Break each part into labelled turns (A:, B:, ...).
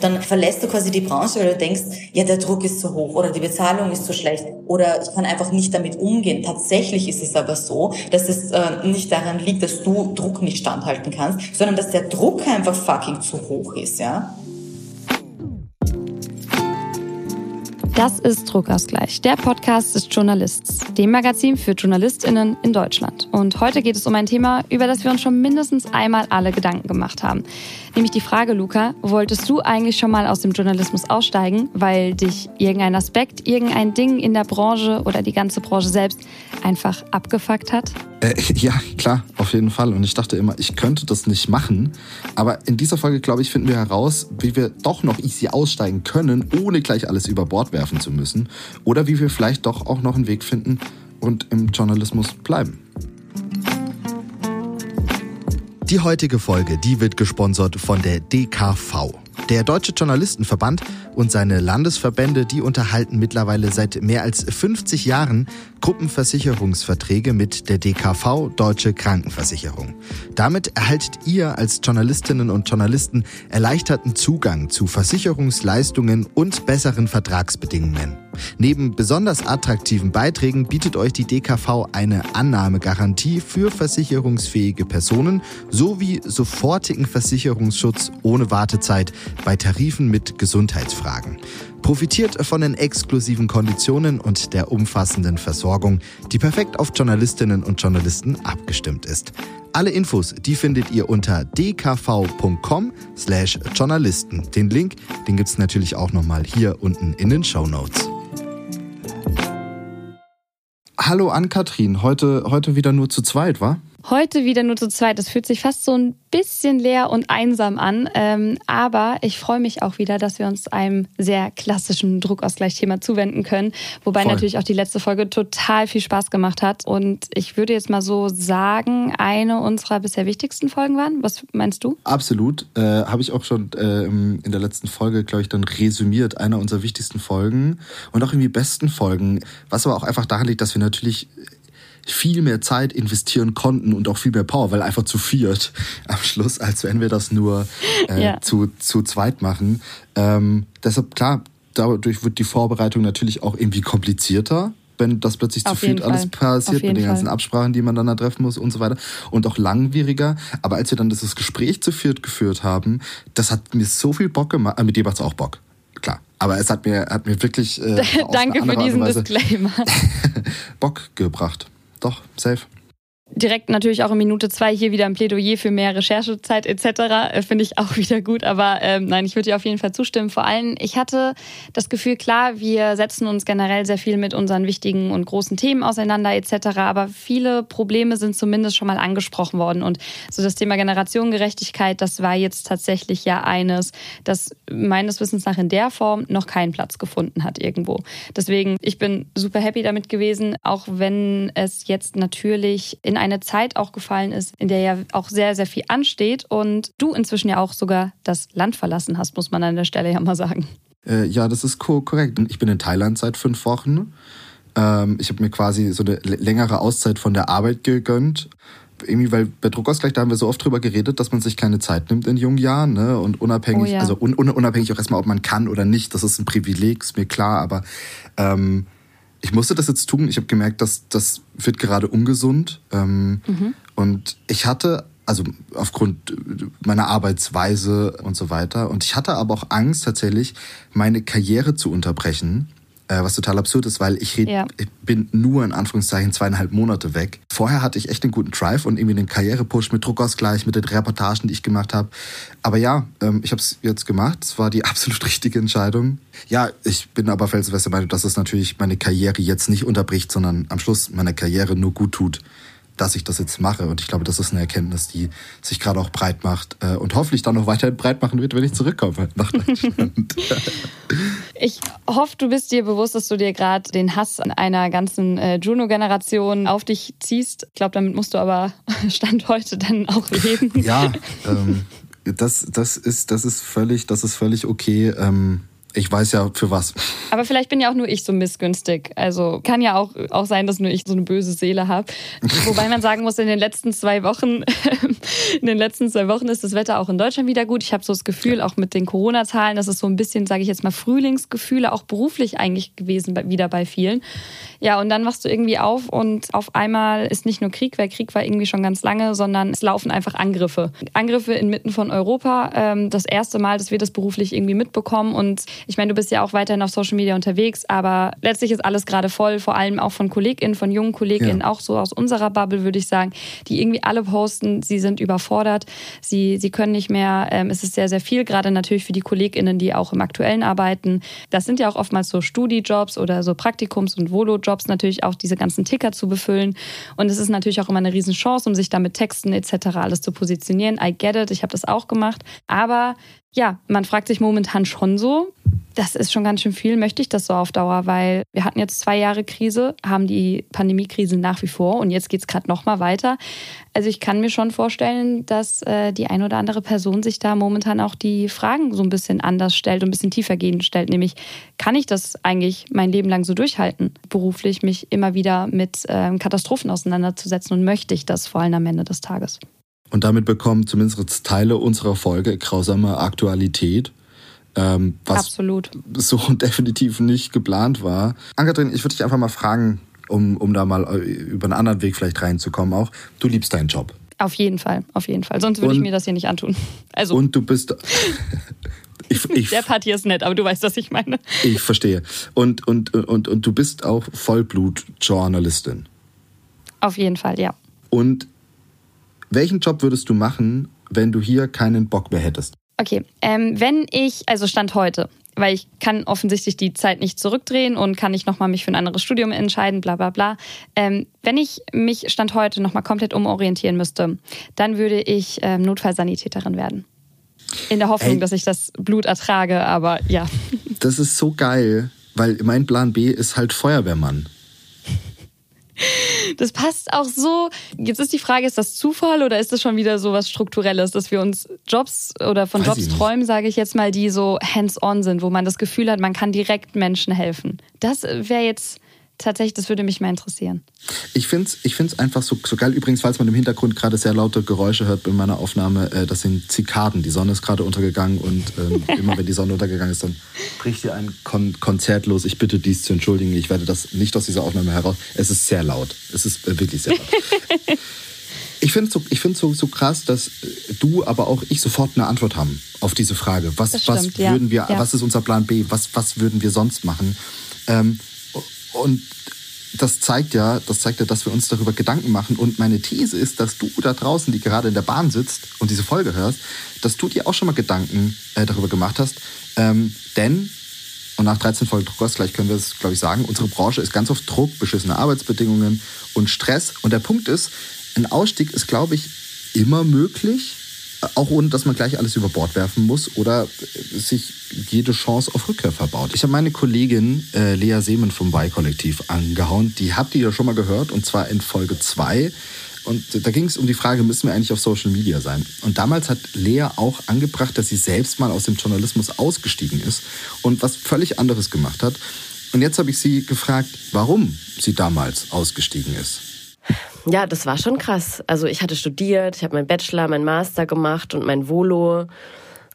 A: Dann verlässt du quasi die Branche, du denkst, ja, der Druck ist zu hoch oder die Bezahlung ist zu schlecht oder ich kann einfach nicht damit umgehen. Tatsächlich ist es aber so, dass es äh, nicht daran liegt, dass du Druck nicht standhalten kannst, sondern dass der Druck einfach fucking zu hoch ist, ja.
B: Das ist Druckausgleich, der Podcast des Journalists, dem Magazin für JournalistInnen in Deutschland. Und heute geht es um ein Thema, über das wir uns schon mindestens einmal alle Gedanken gemacht haben. Nämlich die Frage, Luca, wolltest du eigentlich schon mal aus dem Journalismus aussteigen, weil dich irgendein Aspekt, irgendein Ding in der Branche oder die ganze Branche selbst einfach abgefuckt hat?
C: Äh, ja, klar, auf jeden Fall. Und ich dachte immer, ich könnte das nicht machen. Aber in dieser Folge, glaube ich, finden wir heraus, wie wir doch noch easy aussteigen können, ohne gleich alles über Bord werfen zu müssen. Oder wie wir vielleicht doch auch noch einen Weg finden und im Journalismus bleiben. Die heutige Folge, die wird gesponsert von der DKV. Der Deutsche Journalistenverband und seine Landesverbände, die unterhalten mittlerweile seit mehr als 50 Jahren Gruppenversicherungsverträge mit der DKV Deutsche Krankenversicherung. Damit erhaltet ihr als Journalistinnen und Journalisten erleichterten Zugang zu Versicherungsleistungen und besseren Vertragsbedingungen. Neben besonders attraktiven Beiträgen bietet euch die DKV eine Annahmegarantie für versicherungsfähige Personen sowie sofortigen Versicherungsschutz ohne Wartezeit bei Tarifen mit Gesundheitsfragen. Profitiert von den exklusiven Konditionen und der umfassenden Versorgung, die perfekt auf Journalistinnen und Journalisten abgestimmt ist. Alle Infos, die findet ihr unter dkv.com slash Journalisten. Den Link, den gibt's natürlich auch nochmal hier unten in den Show Notes. Hallo an Katrin, heute, heute wieder nur zu zweit, wa?
B: Heute wieder nur zu zweit. Das fühlt sich fast so ein bisschen leer und einsam an. Ähm, aber ich freue mich auch wieder, dass wir uns einem sehr klassischen Druckausgleichsthema zuwenden können. Wobei Voll. natürlich auch die letzte Folge total viel Spaß gemacht hat. Und ich würde jetzt mal so sagen, eine unserer bisher wichtigsten Folgen waren. Was meinst du?
C: Absolut. Äh, Habe ich auch schon äh, in der letzten Folge, glaube ich, dann resümiert. Einer unserer wichtigsten Folgen und auch irgendwie besten Folgen. Was aber auch einfach daran liegt, dass wir natürlich viel mehr Zeit investieren konnten und auch viel mehr Power, weil einfach zu viert am Schluss, als wenn wir das nur äh, ja. zu, zu zweit machen. Ähm, deshalb, klar, dadurch wird die Vorbereitung natürlich auch irgendwie komplizierter wenn das plötzlich Auf zu viel alles passiert, mit den ganzen Fall. Absprachen, die man dann da treffen muss und so weiter. Und auch langwieriger. Aber als wir dann dieses Gespräch zu viert geführt haben, das hat mir so viel Bock gemacht. Äh, mit dir macht es auch Bock. Klar. Aber es hat mir, hat mir wirklich.
B: Äh, Danke für diesen Disclaimer.
C: Bock gebracht doch, safe
B: direkt natürlich auch in Minute zwei hier wieder ein Plädoyer für mehr Recherchezeit etc. Äh, finde ich auch wieder gut. Aber ähm, nein, ich würde dir auf jeden Fall zustimmen. Vor allem, ich hatte das Gefühl, klar, wir setzen uns generell sehr viel mit unseren wichtigen und großen Themen auseinander etc. Aber viele Probleme sind zumindest schon mal angesprochen worden. Und so das Thema Generationengerechtigkeit, das war jetzt tatsächlich ja eines, das meines Wissens nach in der Form noch keinen Platz gefunden hat irgendwo. Deswegen, ich bin super happy damit gewesen, auch wenn es jetzt natürlich in eine Zeit auch gefallen ist, in der ja auch sehr, sehr viel ansteht und du inzwischen ja auch sogar das Land verlassen hast, muss man an der Stelle ja mal sagen.
C: Äh, ja, das ist korrekt. Ich bin in Thailand seit fünf Wochen. Ähm, ich habe mir quasi so eine längere Auszeit von der Arbeit gegönnt. Irgendwie, weil bei Druckausgleich, da haben wir so oft drüber geredet, dass man sich keine Zeit nimmt in jungen Jahren, ne? Und unabhängig, oh ja. also un unabhängig auch erstmal, ob man kann oder nicht, das ist ein Privileg, ist mir klar, aber ähm, ich musste das jetzt tun. Ich habe gemerkt, dass das wird gerade ungesund. Ähm, mhm. Und ich hatte, also aufgrund meiner Arbeitsweise und so weiter, und ich hatte aber auch Angst tatsächlich, meine Karriere zu unterbrechen was total absurd ist, weil ich, ja. bin nur in Anführungszeichen zweieinhalb Monate weg. Vorher hatte ich echt einen guten Drive und irgendwie einen Karrierepush mit Druckausgleich, mit den Reportagen, die ich gemacht habe. Aber ja, ähm, ich habe es jetzt gemacht. Es war die absolut richtige Entscheidung. Ja, ich bin aber felsenfest der Meinung, dass es natürlich meine Karriere jetzt nicht unterbricht, sondern am Schluss meiner Karriere nur gut tut dass ich das jetzt mache. Und ich glaube, das ist eine Erkenntnis, die sich gerade auch breit macht äh, und hoffentlich dann noch weiterhin breit machen wird, wenn ich zurückkomme nach Deutschland.
B: ich hoffe, du bist dir bewusst, dass du dir gerade den Hass einer ganzen äh, Juno-Generation auf dich ziehst. Ich glaube, damit musst du aber Stand heute dann auch leben.
C: Ja, ähm, das, das, ist, das, ist völlig, das ist völlig okay. Ähm, Ich weiß ja für was.
B: Aber vielleicht bin ja auch nur ich so missgünstig. Also kann ja auch, auch sein, dass nur ich so eine böse Seele habe. Wobei man sagen muss, in den letzten zwei Wochen, in den letzten zwei Wochen ist das Wetter auch in Deutschland wieder gut. Ich habe so das Gefühl, auch mit den Corona-Zahlen, das ist so ein bisschen, sage ich jetzt mal, Frühlingsgefühle, auch beruflich eigentlich gewesen wieder bei vielen. Ja, und dann wachst du irgendwie auf und auf einmal ist nicht nur Krieg, weil Krieg war irgendwie schon ganz lange, sondern es laufen einfach Angriffe. Angriffe inmitten von Europa. Ähm, das erste Mal, dass wir das beruflich irgendwie mitbekommen. Und ich meine, du bist ja auch weiterhin auf Social Media unterwegs, aber letztlich ist alles gerade voll, vor allem auch von KollegInnen, von jungen KollegInnen, ja. auch so aus unserer Bubble, würde ich sagen, die irgendwie alle posten, sie sind überfordert, sie, sie können nicht mehr. Ähm, es ist sehr, sehr viel, gerade natürlich für die KollegInnen, die auch im Aktuellen arbeiten. Das sind ja auch oftmals so Studijobs oder so Praktikums- und Volojobs Jobs natürlich auch diese ganzen Ticker zu befüllen. Und es ist natürlich auch immer eine Riesenchance, um sich da mit Texten etc. alles zu positionieren. I get it, ich habe das auch gemacht. Aber ja, man fragt sich momentan schon so, das ist schon ganz schön viel, möchte ich das so auf Dauer, weil wir hatten jetzt zwei Jahre Krise, haben die Pandemiekrise nach wie vor und jetzt geht es gerade nochmal weiter. Also ich kann mir schon vorstellen, dass äh, die eine oder andere Person sich da momentan auch die Fragen so ein bisschen anders stellt und ein bisschen tiefergehend stellt, nämlich kann ich das eigentlich mein Leben lang so durchhalten, beruflich mich immer wieder mit äh, Katastrophen auseinanderzusetzen und möchte ich das vor allem am Ende des Tages?
C: Und damit bekommen zumindest Teile unserer Folge grausame Aktualität. Ähm, was
B: Absolut.
C: so definitiv nicht geplant war. Ankatrin, ich würde dich einfach mal fragen, um, um da mal äh, über einen anderen Weg vielleicht reinzukommen auch. Du liebst deinen Job.
B: Auf jeden Fall, auf jeden Fall. Sonst würde ich mir das hier nicht antun. Also.
C: Und du bist.
B: Ich, ich, Der Part hier ist nett, aber du weißt, was ich meine.
C: Ich verstehe. Und, und, und, und du bist auch Vollblut-Journalistin.
B: Auf jeden Fall, ja.
C: Und welchen Job würdest du machen, wenn du hier keinen Bock mehr hättest?
B: Okay, ähm, wenn ich, also Stand heute, weil ich kann offensichtlich die Zeit nicht zurückdrehen und kann nicht nochmal mich für ein anderes Studium entscheiden, bla bla bla. Ähm, wenn ich mich Stand heute nochmal komplett umorientieren müsste, dann würde ich ähm, Notfallsanitäterin werden. In der Hoffnung, Ey, dass ich das Blut ertrage, aber ja.
C: Das ist so geil, weil mein Plan B ist halt Feuerwehrmann.
B: Das passt auch so. Jetzt ist die Frage, ist das Zufall oder ist das schon wieder so was Strukturelles, dass wir uns Jobs oder von Weiß Jobs träumen, sage ich jetzt mal, die so hands-on sind, wo man das Gefühl hat, man kann direkt Menschen helfen. Das wäre jetzt tatsächlich, das würde mich mal interessieren.
C: Ich finde es ich find's einfach so, so geil. Übrigens, falls man im Hintergrund gerade sehr laute Geräusche hört bei meiner Aufnahme, äh, das sind Zikaden. Die Sonne ist gerade untergegangen und ähm, immer wenn die Sonne untergegangen ist, dann bricht hier ein Kon Konzert los. Ich bitte dies zu entschuldigen. Ich werde das nicht aus dieser Aufnahme heraus. Es ist sehr laut. Es ist äh, wirklich sehr laut. Ich finde es so, ich so, so krass, dass äh, du, aber auch ich sofort eine Antwort haben auf diese Frage. Was, stimmt, was würden wir, ja. was ist unser Plan B? Was, was würden wir sonst machen? Ähm, und das zeigt ja, das zeigt ja, dass wir uns darüber Gedanken machen. Und meine These ist, dass du da draußen, die gerade in der Bahn sitzt und diese Folge hörst, dass du dir auch schon mal Gedanken äh, darüber gemacht hast. Ähm, denn, und nach 13 Folgen Druckers, gleich können wir es, glaube ich, sagen, unsere Branche ist ganz oft Druck, beschissene Arbeitsbedingungen und Stress. Und der Punkt ist, ein Ausstieg ist, glaube ich, immer möglich auch ohne dass man gleich alles über Bord werfen muss oder sich jede Chance auf Rückkehr verbaut. Ich habe meine Kollegin äh, Lea Seemann vom Y-Kollektiv angehauen. Die habt ihr ja schon mal gehört und zwar in Folge 2. Und da ging es um die Frage, müssen wir eigentlich auf Social Media sein? Und damals hat Lea auch angebracht, dass sie selbst mal aus dem Journalismus ausgestiegen ist und was völlig anderes gemacht hat. Und jetzt habe ich sie gefragt, warum sie damals ausgestiegen ist.
D: Ja, das war schon krass. Also ich hatte studiert, ich habe meinen Bachelor, meinen Master gemacht und mein Volo.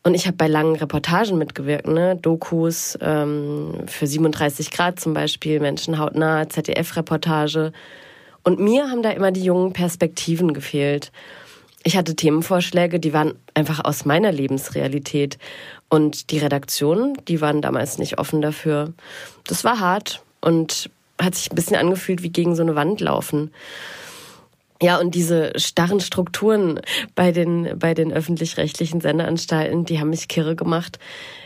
D: Und ich habe bei langen Reportagen mitgewirkt, ne? Dokus ähm, für 37 Grad zum Beispiel, Menschen hautnah, ZDF-Reportage. Und mir haben da immer die jungen Perspektiven gefehlt. Ich hatte Themenvorschläge, die waren einfach aus meiner Lebensrealität. Und die Redaktionen, die waren damals nicht offen dafür. Das war hart und hat sich ein bisschen angefühlt wie gegen so eine Wand laufen. Ja, und diese starren Strukturen bei den, bei den öffentlich-rechtlichen Sendeanstalten, die haben mich kirre gemacht.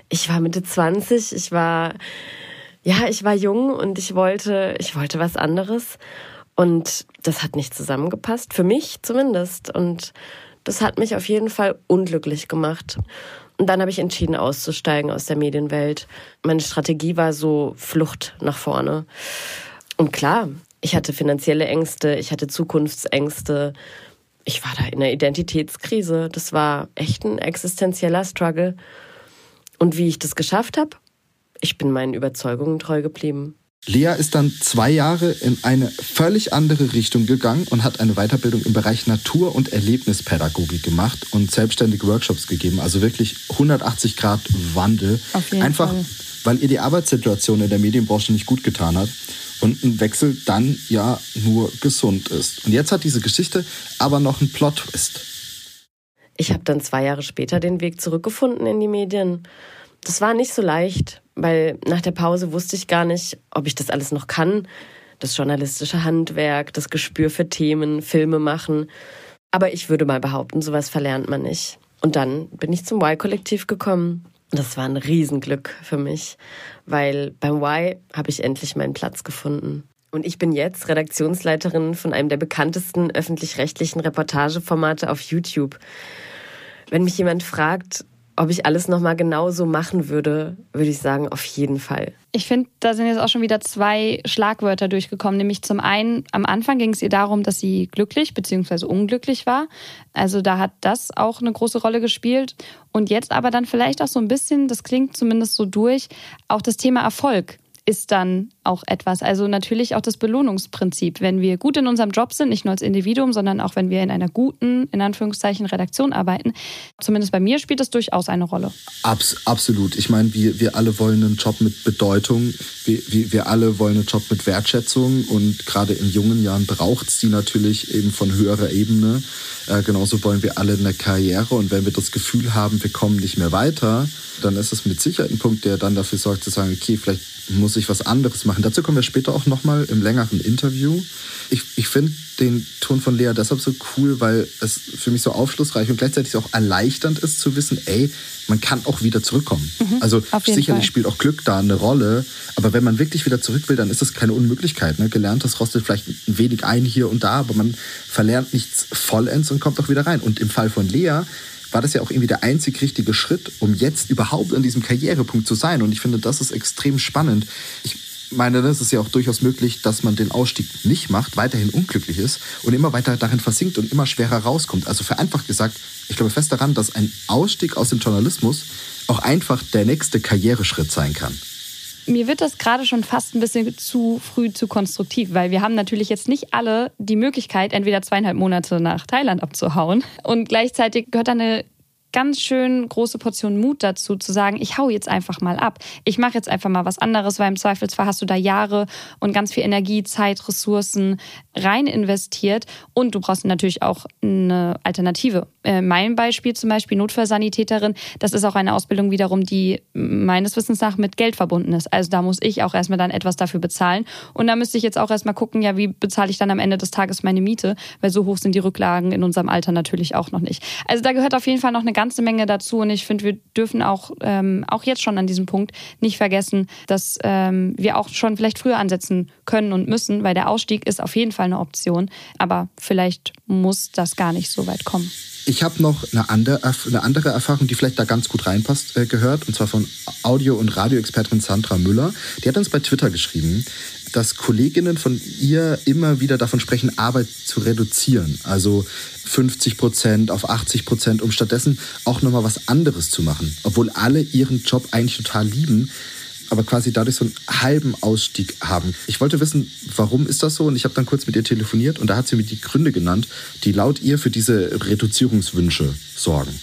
D: Ich war Mitte 20, ich war, ja, ich war jung und ich wollte, ich wollte was anderes. Und das hat nicht zusammengepasst, für mich zumindest. Und das hat mich auf jeden Fall unglücklich gemacht. Und dann habe ich entschieden, auszusteigen aus der Medienwelt. Meine Strategie war so Flucht nach vorne. Und klar, ich hatte finanzielle Ängste, ich hatte Zukunftsängste. Ich war da in einer Identitätskrise. Das war echt ein existenzieller Struggle. Und wie ich das geschafft habe, ich bin meinen Überzeugungen treu geblieben.
C: Lea ist dann zwei Jahre in eine völlig andere Richtung gegangen und hat eine Weiterbildung im Bereich Natur- und Erlebnispädagogik gemacht und selbstständig Workshops gegeben. Also wirklich 180 Grad Wandel.
B: Auf jeden
C: Einfach,
B: Fall.
C: weil ihr die Arbeitssituation in der Medienbranche nicht gut getan hat und ein Wechsel dann ja nur gesund ist. Und jetzt hat diese Geschichte aber noch einen Plot-Twist.
D: Ich habe dann zwei Jahre später den Weg zurückgefunden in die Medien. Das war nicht so leicht, weil nach der Pause wusste ich gar nicht, ob ich das alles noch kann. Das journalistische Handwerk, das Gespür für Themen, Filme machen. Aber ich würde mal behaupten, sowas verlernt man nicht. Und dann bin ich zum Y-Kollektiv gekommen. Das war ein Riesenglück für mich, weil beim Y habe ich endlich meinen Platz gefunden. Und ich bin jetzt Redaktionsleiterin von einem der bekanntesten öffentlich-rechtlichen Reportageformate auf YouTube. Wenn mich jemand fragt, ob ich alles nochmal genauso machen würde, würde ich sagen, auf jeden Fall.
B: Ich finde, da sind jetzt auch schon wieder zwei Schlagwörter durchgekommen. Nämlich zum einen, am Anfang ging es ihr darum, dass sie glücklich bzw. unglücklich war. Also da hat das auch eine große Rolle gespielt. Und jetzt aber dann vielleicht auch so ein bisschen, das klingt zumindest so durch, auch das Thema Erfolg ist dann auch etwas. Also natürlich auch das Belohnungsprinzip. Wenn wir gut in unserem Job sind, nicht nur als Individuum, sondern auch wenn wir in einer guten, in Anführungszeichen, Redaktion arbeiten, zumindest bei mir spielt das durchaus eine Rolle.
C: Abs absolut. Ich meine, wir, wir alle wollen einen Job mit Bedeutung. Wir, wir, wir alle wollen einen Job mit Wertschätzung. Und gerade in jungen Jahren braucht es die natürlich eben von höherer Ebene. Äh, genauso wollen wir alle eine Karriere. Und wenn wir das Gefühl haben, wir kommen nicht mehr weiter, dann ist es mit Sicherheit ein Punkt, der dann dafür sorgt zu sagen, okay, vielleicht muss ich was anderes machen. Dazu kommen wir später auch nochmal im längeren Interview. Ich, ich finde den Ton von Lea deshalb so cool, weil es für mich so aufschlussreich und gleichzeitig auch erleichternd ist zu wissen, ey, man kann auch wieder zurückkommen.
B: Mhm,
C: also sicherlich
B: Fall.
C: spielt auch Glück da eine Rolle, aber wenn man wirklich wieder zurück will, dann ist das keine Unmöglichkeit. Ne? Gelerntes rostet vielleicht ein wenig ein hier und da, aber man verlernt nichts vollends und kommt auch wieder rein. Und im Fall von Lea war das ja auch irgendwie der einzig richtige Schritt, um jetzt überhaupt an diesem Karrierepunkt zu sein. Und ich finde, das ist extrem spannend. Ich meine, es ist ja auch durchaus möglich, dass man den Ausstieg nicht macht, weiterhin unglücklich ist und immer weiter darin versinkt und immer schwerer rauskommt. Also vereinfacht gesagt, ich glaube fest daran, dass ein Ausstieg aus dem Journalismus auch einfach der nächste Karriereschritt sein kann.
B: Mir wird das gerade schon fast ein bisschen zu früh zu konstruktiv, weil wir haben natürlich jetzt nicht alle die Möglichkeit, entweder zweieinhalb Monate nach Thailand abzuhauen und gleichzeitig gehört da eine ganz schön große Portion Mut dazu, zu sagen, ich hau jetzt einfach mal ab. Ich mache jetzt einfach mal was anderes, weil im Zweifelsfall hast du da Jahre und ganz viel Energie, Zeit, Ressourcen rein investiert und du brauchst natürlich auch eine Alternative. Äh, mein Beispiel zum Beispiel Notfallsanitäterin, das ist auch eine Ausbildung wiederum, die meines Wissens nach mit Geld verbunden ist. Also da muss ich auch erstmal dann etwas dafür bezahlen und da müsste ich jetzt auch erstmal gucken, ja, wie bezahle ich dann am Ende des Tages meine Miete, weil so hoch sind die Rücklagen in unserem Alter natürlich auch noch nicht. Also da gehört auf jeden Fall noch eine ganze Menge dazu und ich finde, wir dürfen auch, ähm, auch jetzt schon an diesem Punkt nicht vergessen, dass ähm, wir auch schon vielleicht früher ansetzen können und müssen, weil der Ausstieg ist auf jeden Fall eine Option, aber vielleicht muss das gar nicht so weit kommen.
C: Ich habe noch eine andere, eine andere Erfahrung, die vielleicht da ganz gut reinpasst, äh, gehört, und zwar von Audio- und Radioexpertin Sandra Müller. Die hat uns bei Twitter geschrieben, dass Kolleginnen von ihr immer wieder davon sprechen, Arbeit zu reduzieren. Also 50 Prozent auf 80 Prozent, um stattdessen auch nochmal was anderes zu machen. Obwohl alle ihren Job eigentlich total lieben, aber quasi dadurch so einen halben Ausstieg haben. Ich wollte wissen, warum ist das so? Und ich habe dann kurz mit ihr telefoniert und da hat sie mir die Gründe genannt, die laut ihr für diese Reduzierungswünsche sorgen.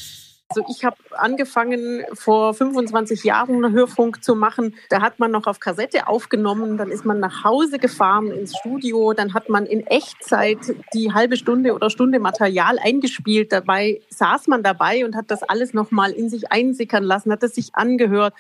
E: Also ich habe angefangen vor 25 Jahren Hörfunk zu machen. Da hat man noch auf Kassette aufgenommen, dann ist man nach Hause gefahren ins Studio, dann hat man in Echtzeit die halbe Stunde oder Stunde Material eingespielt. Dabei saß man dabei und hat das alles nochmal in sich einsickern lassen, hat es sich angehört.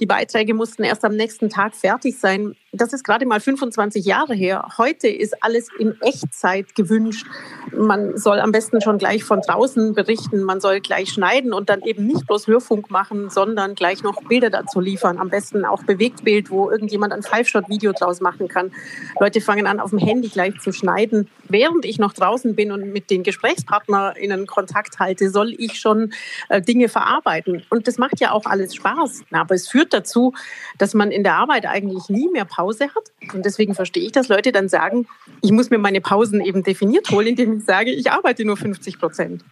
E: Die Beiträge mussten erst am nächsten Tag fertig sein. Das ist gerade mal 25 Jahre her. Heute ist alles in Echtzeit gewünscht. Man soll am besten schon gleich von draußen berichten. Man soll gleich schneiden und dann eben nicht bloß Hörfunk machen, sondern gleich noch Bilder dazu liefern. Am besten auch Bewegtbild, wo irgendjemand ein Five-Shot-Video draus machen kann. Leute fangen an, auf dem Handy gleich zu schneiden. Während ich noch draußen bin und mit den GesprächspartnerInnen Kontakt halte, soll ich schon äh, Dinge verarbeiten. Und das macht ja auch alles Spaß. Aber es führt dazu, dass man in der Arbeit eigentlich nie mehr Pause hat. Und deswegen verstehe ich, dass Leute dann sagen, ich muss mir meine Pausen eben definiert holen, indem ich sage, ich arbeite nur 50 Prozent.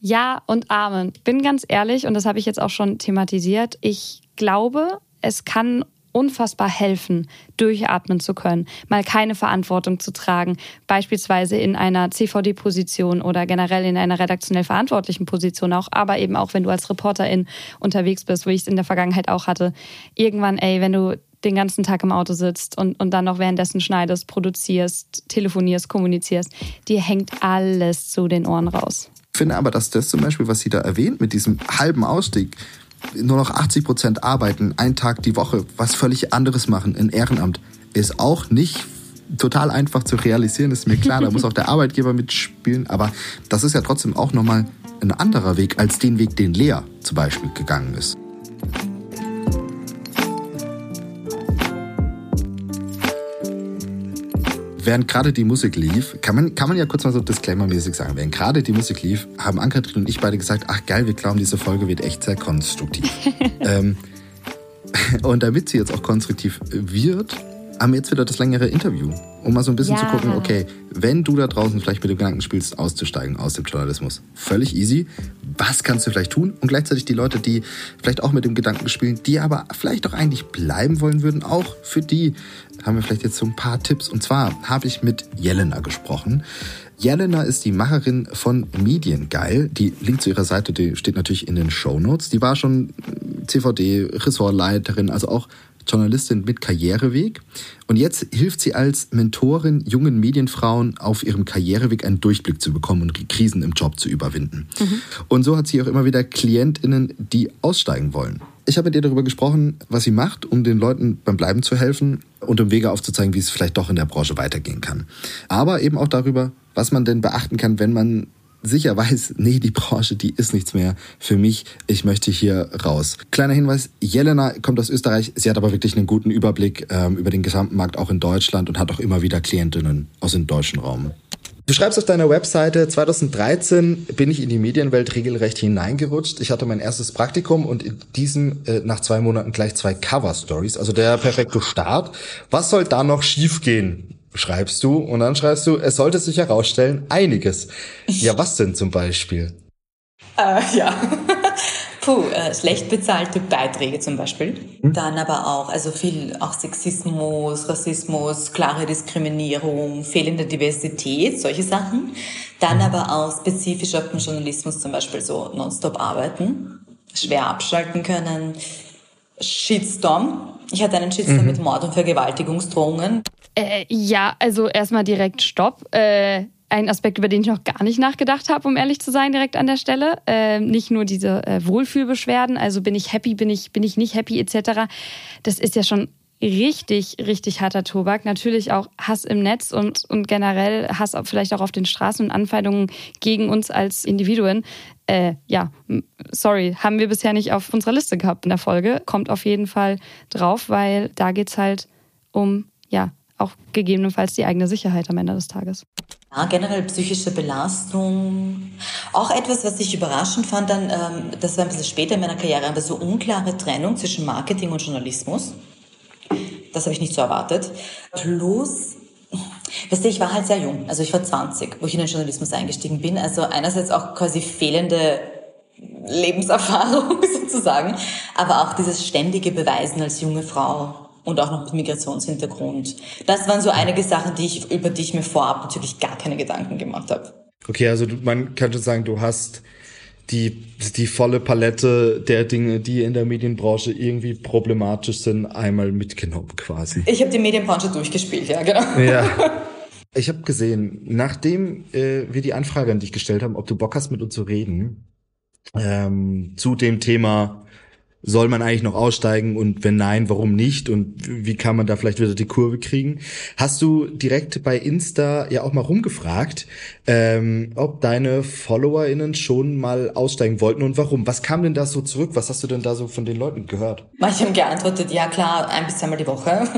B: Ja und Amen. Bin ganz ehrlich, und das habe ich jetzt auch schon thematisiert, ich glaube, es kann unfassbar helfen, durchatmen zu können, mal keine Verantwortung zu tragen, beispielsweise in einer CVD-Position oder generell in einer redaktionell verantwortlichen Position auch, aber eben auch, wenn du als Reporterin unterwegs bist, wo ich es in der Vergangenheit auch hatte. Irgendwann, ey, wenn du den ganzen Tag im Auto sitzt und, und dann noch währenddessen schneidest, produzierst, telefonierst, kommunizierst, dir hängt alles zu den Ohren raus.
C: Ich finde aber, dass das zum Beispiel, was sie da erwähnt, mit diesem halben Ausstieg, nur noch 80 Prozent arbeiten, einen Tag die Woche, was völlig anderes machen, in Ehrenamt, ist auch nicht total einfach zu realisieren, ist mir klar. Da muss auch der Arbeitgeber mitspielen. Aber das ist ja trotzdem auch nochmal ein anderer Weg als den Weg, den Lea zum Beispiel gegangen ist. Während gerade die Musik lief, kann man, kann man ja kurz mal so disclaimer-mäßig sagen, während gerade die Musik lief, haben Ankatrin und ich beide gesagt, ach geil, wir glauben, diese Folge wird echt sehr konstruktiv. ähm, und damit sie jetzt auch konstruktiv wird, haben wir jetzt wieder das längere Interview, um mal so ein bisschen ja. zu gucken, okay, wenn du da draußen vielleicht mit dem Gedanken spielst, auszusteigen aus dem Journalismus, völlig easy. Was kannst du vielleicht tun? Und gleichzeitig die Leute, die vielleicht auch mit dem Gedanken spielen, die aber vielleicht auch eigentlich bleiben wollen würden, auch für die haben wir vielleicht jetzt so ein paar Tipps. Und zwar habe ich mit Jelena gesprochen. Jelena ist die Macherin von Mediengeil. Die Link zu ihrer Seite, die steht natürlich in den Show Notes. Die war schon CVD-Ressortleiterin, also auch Journalistin mit Karriereweg. Und jetzt hilft sie als Mentorin jungen Medienfrauen auf ihrem Karriereweg einen Durchblick zu bekommen und Krisen im Job zu überwinden. Mhm. Und so hat sie auch immer wieder KlientInnen, die aussteigen wollen. Ich habe mit ihr darüber gesprochen, was sie macht, um den Leuten beim Bleiben zu helfen und um Wege aufzuzeigen, wie es vielleicht doch in der Branche weitergehen kann. Aber eben auch darüber, was man denn beachten kann, wenn man sicher weiß, nee, die Branche, die ist nichts mehr für mich. Ich möchte hier raus. Kleiner Hinweis, Jelena kommt aus Österreich. Sie hat aber wirklich einen guten Überblick ähm, über den gesamten Markt auch in Deutschland und hat auch immer wieder Klientinnen aus dem deutschen Raum. Du schreibst auf deiner Webseite, 2013 bin ich in die Medienwelt regelrecht hineingerutscht. Ich hatte mein erstes Praktikum und in diesem äh, nach zwei Monaten gleich zwei Cover-Stories, also der perfekte Start. Was soll da noch schiefgehen? Schreibst du und dann schreibst du, es sollte sich herausstellen, einiges. Ja, was denn zum Beispiel?
A: Äh, ja. Puh, äh, schlecht bezahlte Beiträge zum Beispiel. Hm? Dann aber auch, also viel auch Sexismus, Rassismus, klare Diskriminierung, fehlende Diversität, solche Sachen. Dann hm. aber auch spezifisch auf den Journalismus zum Beispiel so nonstop arbeiten, schwer abschalten können. Shitstorm. Ich hatte einen Shitstorm mhm. mit Mord und Vergewaltigungsdrohungen.
B: Äh, ja, also erstmal direkt Stopp. Äh, ein Aspekt, über den ich noch gar nicht nachgedacht habe, um ehrlich zu sein, direkt an der Stelle. Äh, nicht nur diese äh, Wohlfühlbeschwerden, also bin ich happy, bin ich, bin ich nicht happy, etc. Das ist ja schon richtig, richtig harter Tobak. Natürlich auch Hass im Netz und, und generell Hass vielleicht auch auf den Straßen und Anfeindungen gegen uns als Individuen. Äh, ja, sorry, haben wir bisher nicht auf unserer Liste gehabt in der Folge. Kommt auf jeden Fall drauf, weil da geht es halt um ja, auch gegebenenfalls die eigene Sicherheit am Ende des Tages.
A: Ja, generell psychische Belastung. Auch etwas, was ich überraschend fand, dann, ähm, das war ein bisschen später in meiner Karriere, aber so unklare Trennung zwischen Marketing und Journalismus. Das habe ich nicht so erwartet. Plus, weißt du, ich war halt sehr jung, also ich war 20, wo ich in den Journalismus eingestiegen bin. Also einerseits auch quasi fehlende Lebenserfahrung sozusagen, aber auch dieses ständige Beweisen als junge Frau und auch noch mit Migrationshintergrund. Das waren so einige Sachen, die ich, über die ich mir vorab natürlich gar keine Gedanken gemacht habe.
C: Okay, also man könnte sagen, du hast die, die volle Palette der Dinge, die in der Medienbranche irgendwie problematisch sind, einmal mitgenommen quasi.
A: Ich habe die Medienbranche durchgespielt, ja, genau.
C: Ja. Ich habe gesehen, nachdem äh, wir die Anfrage an dich gestellt haben, ob du Bock hast, mit uns zu reden, ähm, zu dem Thema soll man eigentlich noch aussteigen und wenn nein, warum nicht und wie kann man da vielleicht wieder die Kurve kriegen? Hast du direkt bei Insta ja auch mal rumgefragt, ähm, ob deine FollowerInnen schon mal aussteigen wollten und warum? Was kam denn da so zurück? Was hast du denn da so von den Leuten gehört?
A: Manche haben geantwortet, ja klar, ein bis zweimal die Woche,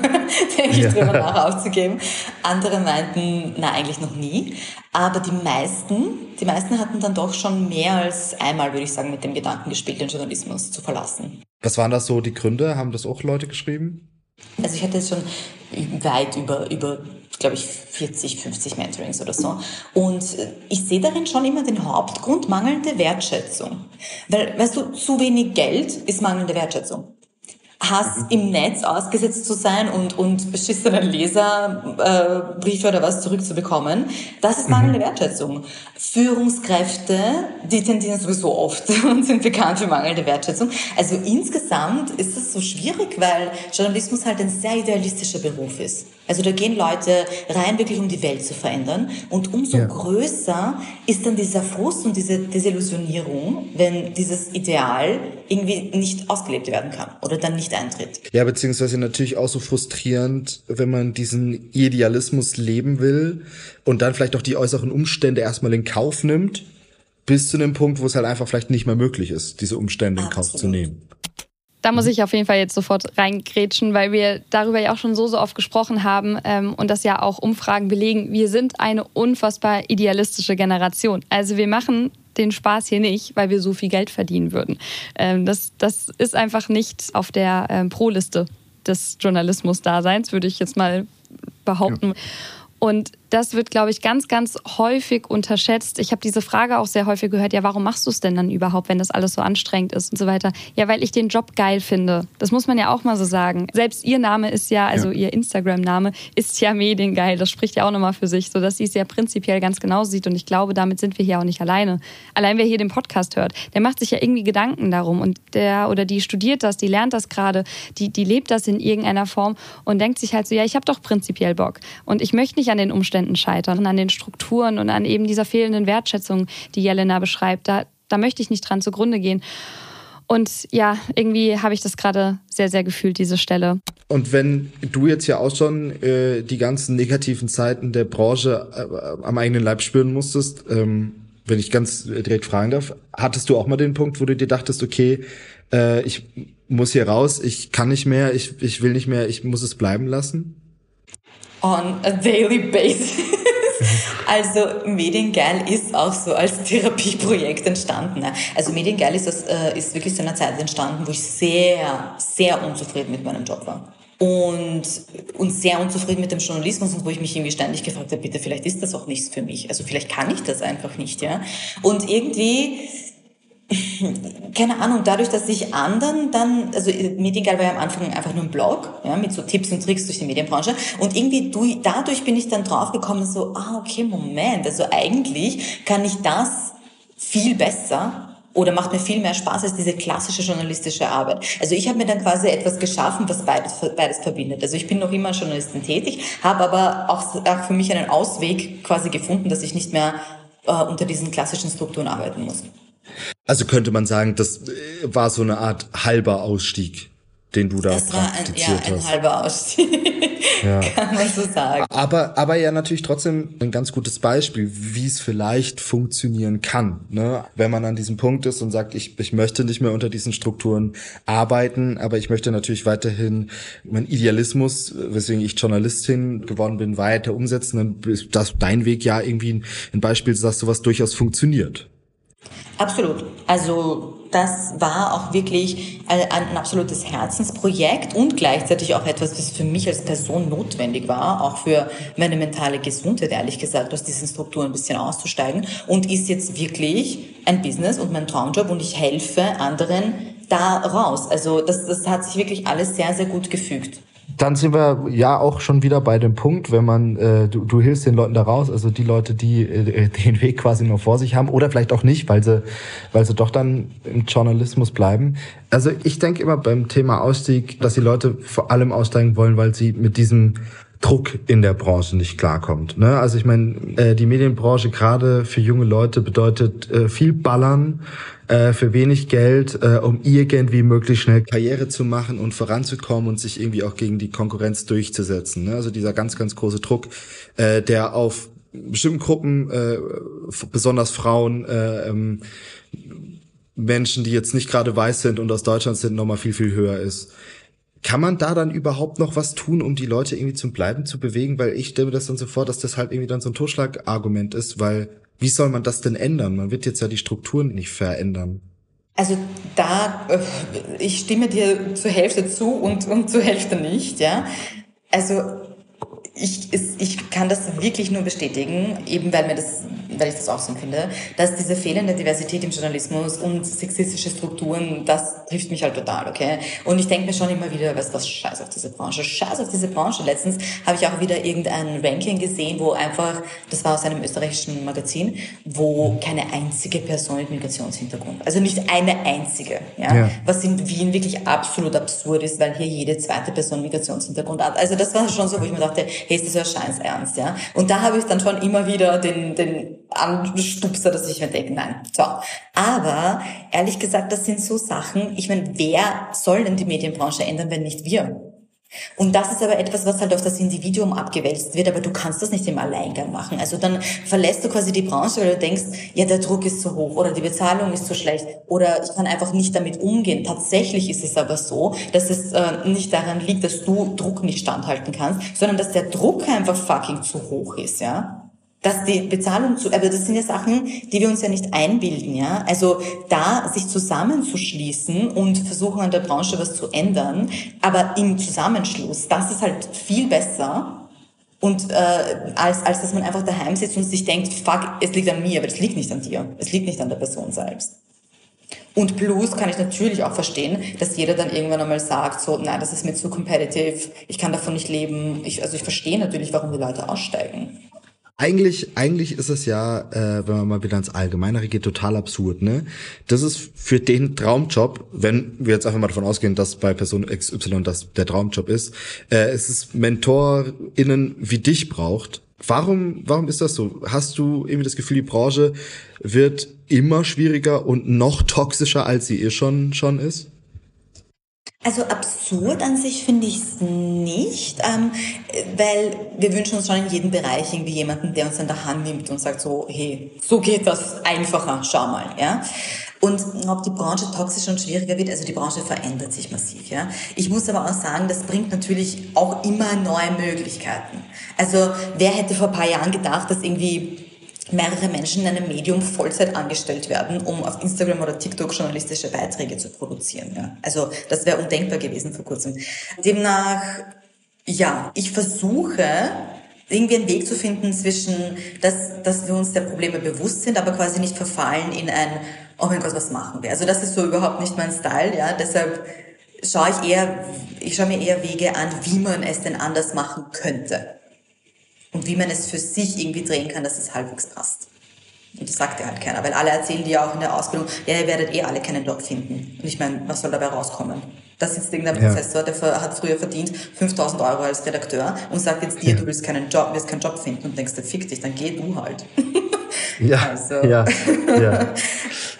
A: denke ich ja. drüber nach aufzugeben. Andere meinten, na eigentlich noch nie. Aber die meisten, die meisten hatten dann doch schon mehr als einmal, würde ich sagen, mit dem Gedanken gespielt, den Journalismus zu verlassen.
C: Was waren das so die Gründe? Haben das auch Leute geschrieben?
A: Also ich hatte jetzt schon weit über, über glaube ich, 40, 50 Mentorings oder so. Und ich sehe darin schon immer den Hauptgrund mangelnde Wertschätzung. Weil, weißt du, zu wenig Geld ist mangelnde Wertschätzung. Hass mhm. im Netz ausgesetzt zu sein und, und beschissenen Leserbriefe äh, oder was zurückzubekommen. Das ist mangelnde mhm. Wertschätzung. Führungskräfte, die tendieren sowieso oft und sind bekannt für mangelnde Wertschätzung. Also insgesamt ist es so schwierig, weil Journalismus halt ein sehr idealistischer Beruf ist. Also da gehen Leute rein, wirklich um die Welt zu verändern. Und umso ja. größer ist dann dieser Frust und diese Desillusionierung, wenn dieses Ideal irgendwie nicht ausgelebt werden kann oder dann nicht eintritt.
C: Ja, beziehungsweise natürlich auch so frustrierend, wenn man diesen Idealismus leben will und dann vielleicht auch die äußeren Umstände erstmal in Kauf nimmt, bis zu dem Punkt, wo es halt einfach vielleicht nicht mehr möglich ist, diese Umstände in Absolut. Kauf zu nehmen.
B: Da muss ich auf jeden Fall jetzt sofort reingrätschen, weil wir darüber ja auch schon so, so oft gesprochen haben ähm, und das ja auch Umfragen belegen. Wir sind eine unfassbar idealistische Generation. Also wir machen den Spaß hier nicht, weil wir so viel Geld verdienen würden. Ähm, das, das ist einfach nicht auf der ähm, Pro-Liste des Journalismus-Daseins, würde ich jetzt mal behaupten. Ja. Und das wird, glaube ich, ganz, ganz häufig unterschätzt. Ich habe diese Frage auch sehr häufig gehört, ja, warum machst du es denn dann überhaupt, wenn das alles so anstrengend ist und so weiter? Ja, weil ich den Job geil finde. Das muss man ja auch mal so sagen. Selbst ihr Name ist ja, also ja. ihr Instagram-Name ist ja mediengeil. Das spricht ja auch nochmal für sich, sodass sie es ja prinzipiell ganz genau sieht. Und ich glaube, damit sind wir hier auch nicht alleine. Allein wer hier den Podcast hört, der macht sich ja irgendwie Gedanken darum. Und der oder die studiert das, die lernt das gerade, die, die lebt das in irgendeiner Form und denkt sich halt so, ja, ich habe doch prinzipiell Bock. Und ich möchte nicht an den Umständen Umständen scheitern, an den Strukturen und an eben dieser fehlenden Wertschätzung, die Jelena beschreibt. Da, da möchte ich nicht dran zugrunde gehen. Und ja, irgendwie habe ich das gerade sehr, sehr gefühlt, diese Stelle.
C: Und wenn du jetzt ja auch schon äh, die ganzen negativen Zeiten der Branche äh, am eigenen Leib spüren musstest, ähm, wenn ich ganz direkt fragen darf, hattest du auch mal den Punkt, wo du dir dachtest, okay, äh, ich muss hier raus, ich kann nicht mehr, ich, ich will nicht mehr, ich muss es bleiben lassen?
A: On a daily basis. Also Mediengeil ist auch so als Therapieprojekt entstanden. Also Mediengeil ist, äh, ist wirklich zu einer Zeit entstanden, wo ich sehr, sehr unzufrieden mit meinem Job war. Und, und sehr unzufrieden mit dem Journalismus und wo ich mich irgendwie ständig gefragt habe, bitte, vielleicht ist das auch nichts für mich. Also vielleicht kann ich das einfach nicht, ja. Und irgendwie keine Ahnung, dadurch, dass ich anderen dann, also Mediengeil war ja am Anfang einfach nur ein Blog, ja, mit so Tipps und Tricks durch die Medienbranche. Und irgendwie du, dadurch bin ich dann draufgekommen, so, ah, okay, Moment, also eigentlich kann ich das viel besser oder macht mir viel mehr Spaß als diese klassische journalistische Arbeit. Also ich habe mir dann quasi etwas geschaffen, was beides, beides verbindet. Also ich bin noch immer Journalistin tätig, habe aber auch, auch für mich einen Ausweg quasi gefunden, dass ich nicht mehr äh, unter diesen klassischen Strukturen arbeiten muss.
C: Also könnte man sagen, das äh, war so eine Art halber Ausstieg, den du da das praktiziert war ein, ja,
A: ein halber Ausstieg, ja. kann man so sagen.
C: Aber, aber ja natürlich trotzdem ein ganz gutes Beispiel, wie es vielleicht funktionieren kann, ne? wenn man an diesem Punkt ist und sagt, ich, ich möchte nicht mehr unter diesen Strukturen arbeiten, aber ich möchte natürlich weiterhin mein Idealismus, weswegen ich Journalistin geworden bin, weiter umsetzen. Dann ist das dein Weg ja irgendwie ein Beispiel, dass sowas durchaus funktioniert.
A: Absolut. Also das war auch wirklich ein, absolutes Herzensprojekt und gleichzeitig auch etwas, was für mich als Person notwendig war, auch für meine mentale Gesundheit, ehrlich gesagt, aus diesen Strukturen ein bisschen auszusteigen und ist jetzt wirklich ein Business und mein Traumjob und ich helfe anderen da raus. Also das, das hat sich wirklich alles sehr, sehr gut gefügt
C: dann sind wir ja auch schon wieder bei dem Punkt, wenn man, äh, du, du hilfst den Leuten da raus, also die Leute, die äh, den Weg quasi nur vor sich haben oder vielleicht auch nicht, weil sie, weil sie doch dann im Journalismus bleiben. Also ich denke immer beim Thema Ausstieg, dass die Leute vor allem aussteigen wollen, weil sie mit diesem Druck in der Branche nicht klarkommt. Ne? Also ich meine, äh, die Medienbranche gerade für junge Leute bedeutet äh, viel Ballern, äh, für wenig Geld, äh, um irgendwie möglichst schnell Karriere zu machen und voranzukommen und sich irgendwie auch gegen die Konkurrenz durchzusetzen. Ne? Also dieser ganz, ganz große Druck, äh, der auf bestimmten Gruppen, äh, besonders Frauen, äh, ähm, Menschen, die jetzt nicht gerade weiß sind und aus Deutschland sind, nochmal viel, viel höher ist. Kann man da dann überhaupt noch was tun, um die Leute irgendwie zum Bleiben zu bewegen? Weil ich stelle mir das dann so vor, dass das halt irgendwie dann so ein Totschlagargument ist, weil wie soll man das denn ändern? Man wird jetzt ja die Strukturen nicht verändern.
A: Also da, äh, ich stimme dir zur Hälfte zu und, und zur Hälfte nicht, ja. Also ich, ich kann das wirklich nur bestätigen, eben weil mir das weil ich das auch so empfinde, dass diese fehlende Diversität im Journalismus und sexistische Strukturen, das trifft mich halt total, okay? Und ich denke mir schon immer wieder, was, was scheiß auf diese Branche, scheiß auf diese Branche. Letztens habe ich auch wieder irgendein Ranking gesehen, wo einfach, das war aus einem österreichischen Magazin, wo keine einzige Person mit Migrationshintergrund, also nicht eine einzige, ja? ja. Was in Wien wirklich absolut absurd ist, weil hier jede zweite Person Migrationshintergrund hat. Also das war schon so, wo ich mir dachte, hey, ist das ja scheiß ernst, ja? Und da habe ich dann schon immer wieder den, den Anstupser, dass ich mir denke, nein. So. Aber ehrlich gesagt, das sind so Sachen, ich meine, wer soll denn die Medienbranche ändern, wenn nicht wir? Und das ist aber etwas, was halt auf das Individuum abgewälzt wird, aber du kannst das nicht im Alleingang machen. Also dann verlässt du quasi die Branche, weil du denkst, ja, der Druck ist zu hoch oder die Bezahlung ist zu schlecht oder ich kann einfach nicht damit umgehen. Tatsächlich ist es aber so, dass es äh, nicht daran liegt, dass du Druck nicht standhalten kannst, sondern dass der Druck einfach fucking zu hoch ist, ja dass die Bezahlung zu, aber das sind ja Sachen, die wir uns ja nicht einbilden, ja. Also da sich zusammenzuschließen und versuchen an der Branche was zu ändern, aber im Zusammenschluss, das ist halt viel besser und äh, als als dass man einfach daheim sitzt und sich denkt, fuck, es liegt an mir, aber es liegt nicht an dir, es liegt nicht an der Person selbst. Und plus kann ich natürlich auch verstehen, dass jeder dann irgendwann einmal sagt, so, nein, das ist mir zu competitive, ich kann davon nicht leben. Ich, also ich verstehe natürlich, warum die Leute aussteigen.
C: Eigentlich, eigentlich ist es ja, äh, wenn man mal wieder ins Allgemeinere geht, total absurd, ne? Das ist für den Traumjob, wenn wir jetzt einfach mal davon ausgehen, dass bei Person XY das der Traumjob ist, äh, es ist MentorInnen wie dich braucht. Warum, warum ist das so? Hast du irgendwie das Gefühl, die Branche wird immer schwieriger und noch toxischer, als sie eh schon, schon ist?
A: Also absurd an sich finde ich es nicht, ähm, weil wir wünschen uns schon in jedem Bereich irgendwie jemanden, der uns an der Hand nimmt und sagt so, hey, so geht das einfacher, schau mal, ja. Und ob die Branche toxisch und schwieriger wird, also die Branche verändert sich massiv, ja. Ich muss aber auch sagen, das bringt natürlich auch immer neue Möglichkeiten. Also wer hätte vor ein paar Jahren gedacht, dass irgendwie mehrere Menschen in einem Medium Vollzeit angestellt werden, um auf Instagram oder TikTok journalistische Beiträge zu produzieren. Ja. Also das wäre undenkbar gewesen vor kurzem. Demnach, ja, ich versuche irgendwie einen Weg zu finden zwischen, dass, dass wir uns der Probleme bewusst sind, aber quasi nicht verfallen in ein, oh mein Gott, was machen wir? Also das ist so überhaupt nicht mein Style, ja. Deshalb schaue ich eher, ich schaue mir eher Wege an, wie man es denn anders machen könnte und wie man es für sich irgendwie drehen kann, dass es halbwegs passt. Und das sagt ja halt keiner, weil alle erzählen dir auch in der Ausbildung, ja, ihr werdet eh alle keinen Job finden. Und ich meine, was soll dabei rauskommen? Da sitzt irgendein ja. Professor, der hat früher verdient 5000 Euro als Redakteur und sagt jetzt dir, ja. du willst keinen Job, wirst keinen Job finden und denkst, der fick dich, dann geh du halt.
C: Ja, also. ja, ja.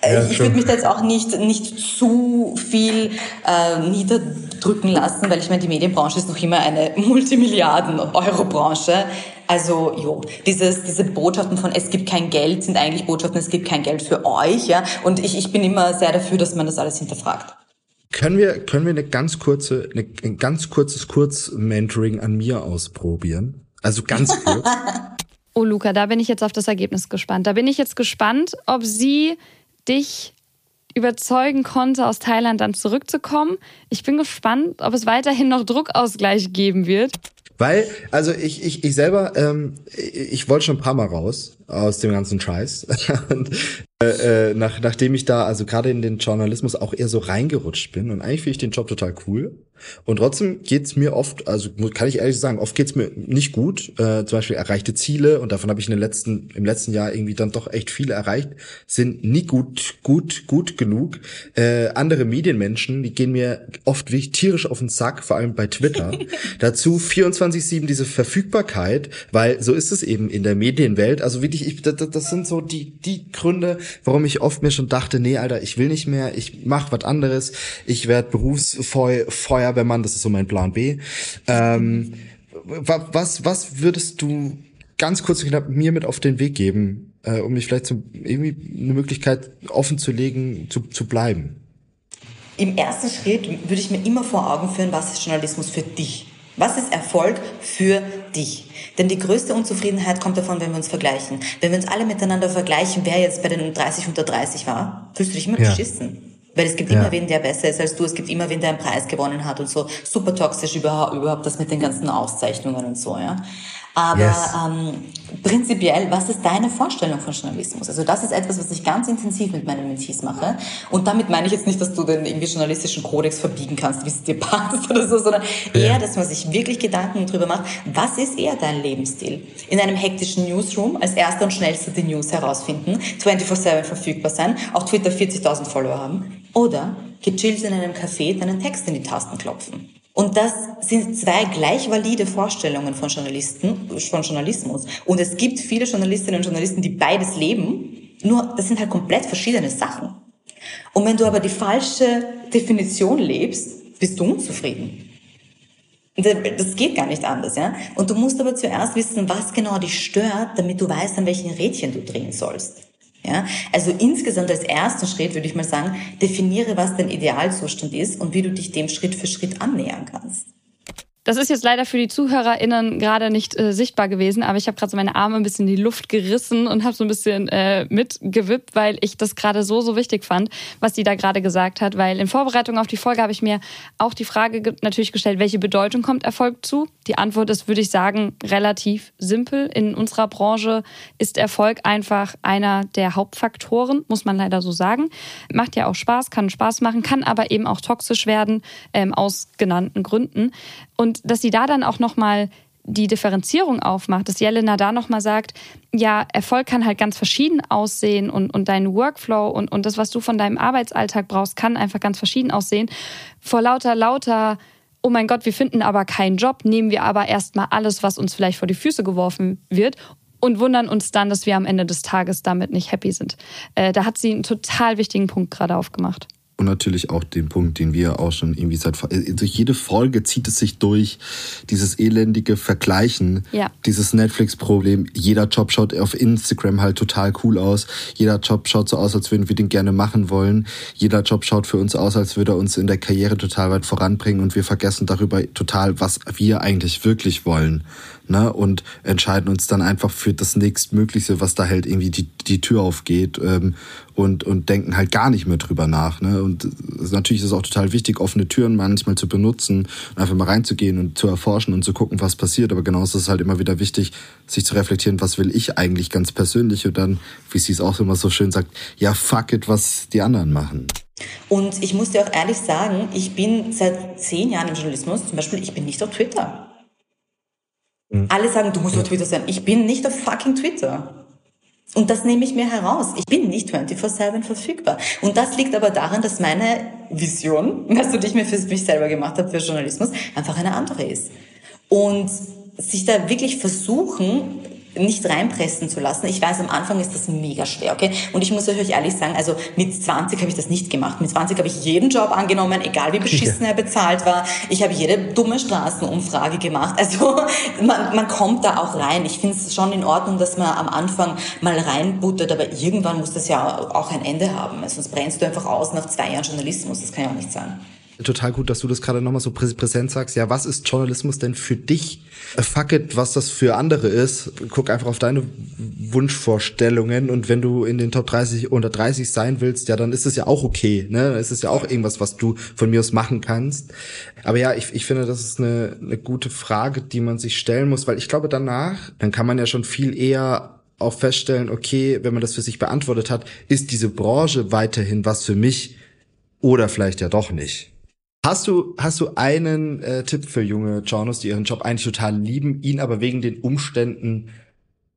A: ich würde mich da jetzt auch nicht, nicht zu viel äh, niederdrücken lassen, weil ich meine, die Medienbranche ist noch immer eine Multimilliarden-Euro-Branche. Also, jo, dieses, diese Botschaften von es gibt kein Geld sind eigentlich Botschaften, es gibt kein Geld für euch, ja. Und ich, ich bin immer sehr dafür, dass man das alles hinterfragt.
C: Können wir, können wir eine ganz kurze, eine, ein ganz kurzes Kurz-Mentoring an mir ausprobieren? Also ganz kurz.
B: Oh, Luca, da bin ich jetzt auf das Ergebnis gespannt. Da bin ich jetzt gespannt, ob sie dich überzeugen konnte, aus Thailand dann zurückzukommen. Ich bin gespannt, ob es weiterhin noch Druckausgleich geben wird.
C: Weil, also ich, ich, ich selber, ähm, ich wollte schon ein paar Mal raus aus dem ganzen Scheiß. und äh, äh, nach, nachdem ich da also gerade in den Journalismus auch eher so reingerutscht bin und eigentlich finde ich den Job total cool. Und trotzdem geht's mir oft, also kann ich ehrlich sagen, oft geht's mir nicht gut. Äh, zum Beispiel erreichte Ziele und davon habe ich in den letzten, im letzten Jahr irgendwie dann doch echt viele erreicht, sind nie gut, gut, gut genug. Äh, andere Medienmenschen, die gehen mir oft wirklich tierisch auf den Sack, vor allem bei Twitter. Dazu 24-7 diese Verfügbarkeit, weil so ist es eben in der Medienwelt. Also wirklich, ich, das, das sind so die, die Gründe, warum ich oft mir schon dachte, nee, Alter, ich will nicht mehr, ich mach was anderes, ich werde Berufsfeuerwehrmann, das ist so mein Plan B. Ähm, was, was würdest du ganz kurz und knapp mir mit auf den Weg geben, äh, um mich vielleicht zum, irgendwie eine Möglichkeit offen zu legen, zu, zu bleiben?
A: Im ersten Schritt würde ich mir immer vor Augen führen, was ist Journalismus für dich? Was ist Erfolg für dich? Denn die größte Unzufriedenheit kommt davon, wenn wir uns vergleichen. Wenn wir uns alle miteinander vergleichen, wer jetzt bei den 30 unter 30 war, fühlst du dich immer ja. beschissen. Weil es gibt ja. immer wen, der besser ist als du. Es gibt immer wen, der einen Preis gewonnen hat und so. Super toxisch überhaupt, überhaupt das mit den ganzen Auszeichnungen und so, ja. Aber yes. ähm, prinzipiell, was ist deine Vorstellung von Journalismus? Also das ist etwas, was ich ganz intensiv mit meinen Mentees mache. Und damit meine ich jetzt nicht, dass du den irgendwie journalistischen Kodex verbiegen kannst, wie es dir passt oder so, sondern ja. eher, dass man sich wirklich Gedanken darüber macht, was ist eher dein Lebensstil? In einem hektischen Newsroom als erster und schnellster die News herausfinden, 24-7 verfügbar sein, auf Twitter 40.000 Follower haben oder gechillt in einem Café deinen Text in die Tasten klopfen. Und das sind zwei gleich valide Vorstellungen von Journalisten, von Journalismus. Und es gibt viele Journalistinnen und Journalisten, die beides leben. Nur, das sind halt komplett verschiedene Sachen. Und wenn du aber die falsche Definition lebst, bist du unzufrieden. Das geht gar nicht anders, ja. Und du musst aber zuerst wissen, was genau dich stört, damit du weißt, an welchen Rädchen du drehen sollst. Ja, also insgesamt als ersten Schritt würde ich mal sagen, definiere, was dein Idealzustand ist und wie du dich dem Schritt für Schritt annähern kannst.
B: Das ist jetzt leider für die ZuhörerInnen gerade nicht äh, sichtbar gewesen, aber ich habe gerade so meine Arme ein bisschen in die Luft gerissen und habe so ein bisschen äh, mitgewippt, weil ich das gerade so, so wichtig fand, was sie da gerade gesagt hat. Weil in Vorbereitung auf die Folge habe ich mir auch die Frage natürlich gestellt, welche Bedeutung kommt Erfolg zu? Die Antwort ist, würde ich sagen, relativ simpel. In unserer Branche ist Erfolg einfach einer der Hauptfaktoren, muss man leider so sagen. Macht ja auch Spaß, kann Spaß machen, kann aber eben auch toxisch werden, ähm, aus genannten Gründen. Und dass sie da dann auch nochmal die Differenzierung aufmacht, dass Jelena da nochmal sagt, ja, Erfolg kann halt ganz verschieden aussehen und, und dein Workflow und, und das, was du von deinem Arbeitsalltag brauchst, kann einfach ganz verschieden aussehen. Vor lauter, lauter oh mein Gott, wir finden aber keinen Job, nehmen wir aber erstmal alles, was uns vielleicht vor die Füße geworfen wird und wundern uns dann, dass wir am Ende des Tages damit nicht happy sind. Äh, da hat sie einen total wichtigen Punkt gerade aufgemacht.
C: Und natürlich auch den Punkt, den wir auch schon irgendwie seit äh, durch jede Folge zieht es sich durch dieses elendige Vergleichen, ja. dieses Netflix-Problem. Jeder Job schaut auf Instagram halt total cool aus. Jeder Job schaut so aus, als würden wir den gerne machen wollen. Jeder Job schaut für uns aus, als würde er uns in der Karriere total weit voranbringen und wir vergessen darüber total, was wir eigentlich wirklich wollen ne? und entscheiden uns dann einfach für das nächstmögliche, was da halt irgendwie die, die Tür aufgeht ähm, und, und denken halt gar nicht mehr drüber nach. Ne? Und natürlich ist es auch total wichtig, offene Türen manchmal zu benutzen und einfach mal reinzugehen und zu erforschen und zu gucken, was passiert. Aber genauso ist es halt immer wieder wichtig, sich zu reflektieren, was will ich eigentlich ganz persönlich und dann, wie sie es auch immer so schön sagt, ja, fuck it, was die anderen machen.
A: Und ich muss dir auch ehrlich sagen, ich bin seit zehn Jahren im Journalismus, zum Beispiel, ich bin nicht auf Twitter. Mhm. Alle sagen, du musst auf Twitter sein. Ich bin nicht auf fucking Twitter. Und das nehme ich mir heraus. Ich bin nicht 24-7 verfügbar. Und das liegt aber daran, dass meine Vision, weißt du, die ich mir für mich selber gemacht habe für Journalismus, einfach eine andere ist. Und sich da wirklich versuchen, nicht reinpressen zu lassen. Ich weiß, am Anfang ist das mega schwer, okay? Und ich muss euch ehrlich sagen, also mit 20 habe ich das nicht gemacht. Mit 20 habe ich jeden Job angenommen, egal wie beschissen er bezahlt war. Ich habe jede dumme Straßenumfrage gemacht. Also man, man kommt da auch rein. Ich finde es schon in Ordnung, dass man am Anfang mal reinbuttert, aber irgendwann muss das ja auch ein Ende haben. Sonst brennst du einfach aus nach zwei Jahren Journalismus. Das kann ja auch nicht sein
C: total gut, dass du das gerade nochmal so präsent sagst. Ja, was ist Journalismus denn für dich? Äh, fuck it, was das für andere ist. Guck einfach auf deine Wunschvorstellungen und wenn du in den Top 30 unter 30 sein willst, ja, dann ist es ja auch okay. Ne? Dann ist es ja auch irgendwas, was du von mir aus machen kannst. Aber ja, ich, ich finde, das ist eine, eine gute Frage, die man sich stellen muss, weil ich glaube, danach, dann kann man ja schon viel eher auch feststellen, okay, wenn man das für sich beantwortet hat, ist diese Branche weiterhin was für mich oder vielleicht ja doch nicht. Hast du, hast du einen äh, Tipp für junge Journos, die ihren Job eigentlich total lieben, ihn aber wegen den Umständen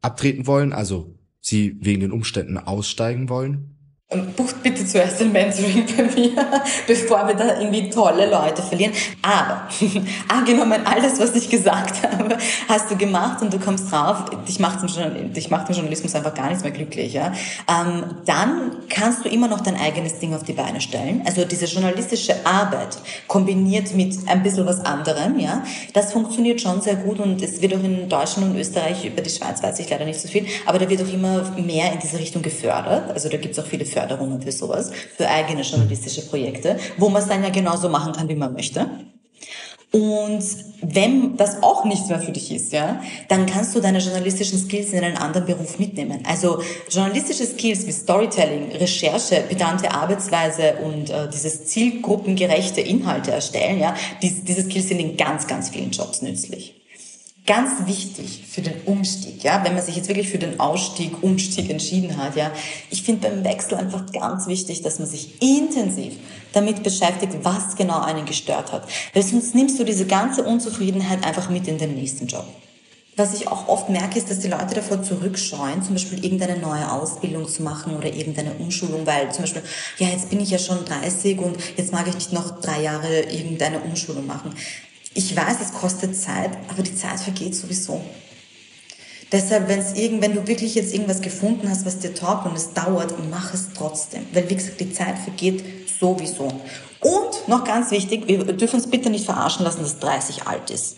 C: abtreten wollen, also sie wegen den Umständen aussteigen wollen?
A: Bucht bitte zuerst ein Mentoring bei mir, bevor wir da irgendwie tolle Leute verlieren. Aber angenommen, alles, was ich gesagt habe, hast du gemacht und du kommst drauf, dich macht im, dich macht im Journalismus einfach gar nichts mehr glücklich. Ja? Ähm, dann kannst du immer noch dein eigenes Ding auf die Beine stellen. Also diese journalistische Arbeit kombiniert mit ein bisschen was anderem, ja, das funktioniert schon sehr gut und es wird auch in Deutschland und Österreich, über die Schweiz weiß ich leider nicht so viel, aber da wird auch immer mehr in diese Richtung gefördert. Also da gibt es auch viele Förderungen Förderungen für sowas, für eigene journalistische Projekte, wo man es dann ja genauso machen kann, wie man möchte. Und wenn das auch nichts mehr für dich ist, ja, dann kannst du deine journalistischen Skills in einen anderen Beruf mitnehmen. Also journalistische Skills wie Storytelling, Recherche, pedante Arbeitsweise und äh, dieses zielgruppengerechte Inhalte erstellen, ja, dies, diese Skills sind in ganz, ganz vielen Jobs nützlich. Ganz wichtig für den Umstieg, ja, wenn man sich jetzt wirklich für den Ausstieg, Umstieg entschieden hat, ja. Ich finde beim Wechsel einfach ganz wichtig, dass man sich intensiv damit beschäftigt, was genau einen gestört hat. Weil sonst nimmst du diese ganze Unzufriedenheit einfach mit in den nächsten Job. Was ich auch oft merke, ist, dass die Leute davor zurückscheuen, zum Beispiel irgendeine neue Ausbildung zu machen oder irgendeine Umschulung, weil zum Beispiel, ja, jetzt bin ich ja schon 30 und jetzt mag ich nicht noch drei Jahre irgendeine Umschulung machen. Ich weiß, es kostet Zeit, aber die Zeit vergeht sowieso. Deshalb, wenn es irgend, wenn du wirklich jetzt irgendwas gefunden hast, was dir taugt und es dauert, mach es trotzdem. Weil, wie gesagt, die Zeit vergeht sowieso. Und noch ganz wichtig, wir dürfen uns bitte nicht verarschen lassen, dass 30 alt ist.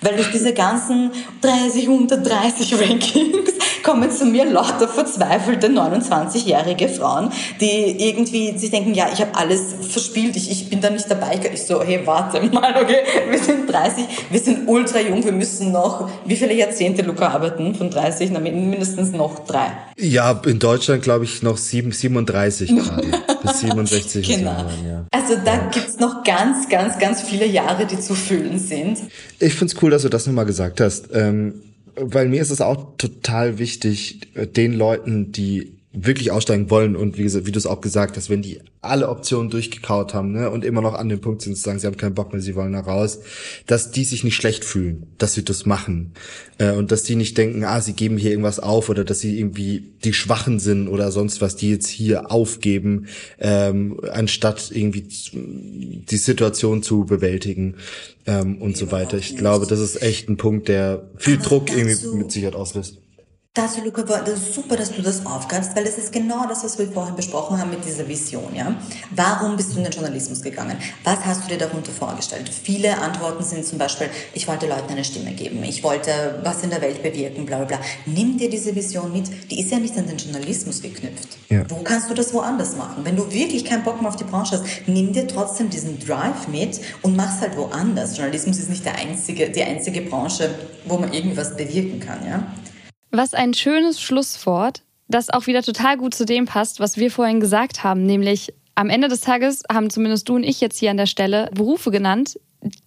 A: Weil durch diese ganzen 30 unter 30 Rankings kommen zu mir lauter verzweifelte 29-jährige Frauen, die irgendwie sich denken, ja, ich habe alles verspielt, ich, ich bin da nicht dabei. Ich so, hey, warte mal, okay, wir sind 30, wir sind ultra jung, wir müssen noch, wie viele Jahrzehnte, Luca, arbeiten von 30? Na, mindestens noch drei.
C: Ja, in Deutschland glaube ich noch 7, 37 gerade. bis 67.
A: Genau. Jahren, ja. Also da ja. gibt's noch ganz, ganz, ganz viele Jahre, die zu füllen sind.
C: Ich find's cool, dass du das nochmal gesagt hast. Ähm, weil mir ist es auch total wichtig, äh, den Leuten, die wirklich aussteigen wollen und wie, wie du es auch gesagt hast, wenn die alle Optionen durchgekaut haben ne, und immer noch an dem Punkt sind zu sagen, sie haben keinen Bock mehr, sie wollen da raus, dass die sich nicht schlecht fühlen, dass sie das machen äh, und dass die nicht denken, ah, sie geben hier irgendwas auf oder dass sie irgendwie die Schwachen sind oder sonst was, die jetzt hier aufgeben, ähm, anstatt irgendwie die Situation zu bewältigen ähm, und so weiter. Ich glaube, das ist echt ein Punkt, der viel Druck irgendwie mit Sicherheit auslöst.
A: Das, Luca, das ist super, dass du das aufgreifst, weil das ist genau das, was wir vorhin besprochen haben mit dieser Vision, ja. Warum bist du in den Journalismus gegangen? Was hast du dir darunter vorgestellt? Viele Antworten sind zum Beispiel, ich wollte Leuten eine Stimme geben, ich wollte was in der Welt bewirken, bla, bla, bla. Nimm dir diese Vision mit, die ist ja nicht an den Journalismus geknüpft. Ja. Wo kannst du das woanders machen? Wenn du wirklich keinen Bock mehr auf die Branche hast, nimm dir trotzdem diesen Drive mit und mach's halt woanders. Journalismus ist nicht der einzige, die einzige Branche, wo man irgendwie was bewirken kann, ja.
B: Was ein schönes Schlusswort, das auch wieder total gut zu dem passt, was wir vorhin gesagt haben, nämlich am Ende des Tages haben zumindest du und ich jetzt hier an der Stelle Berufe genannt,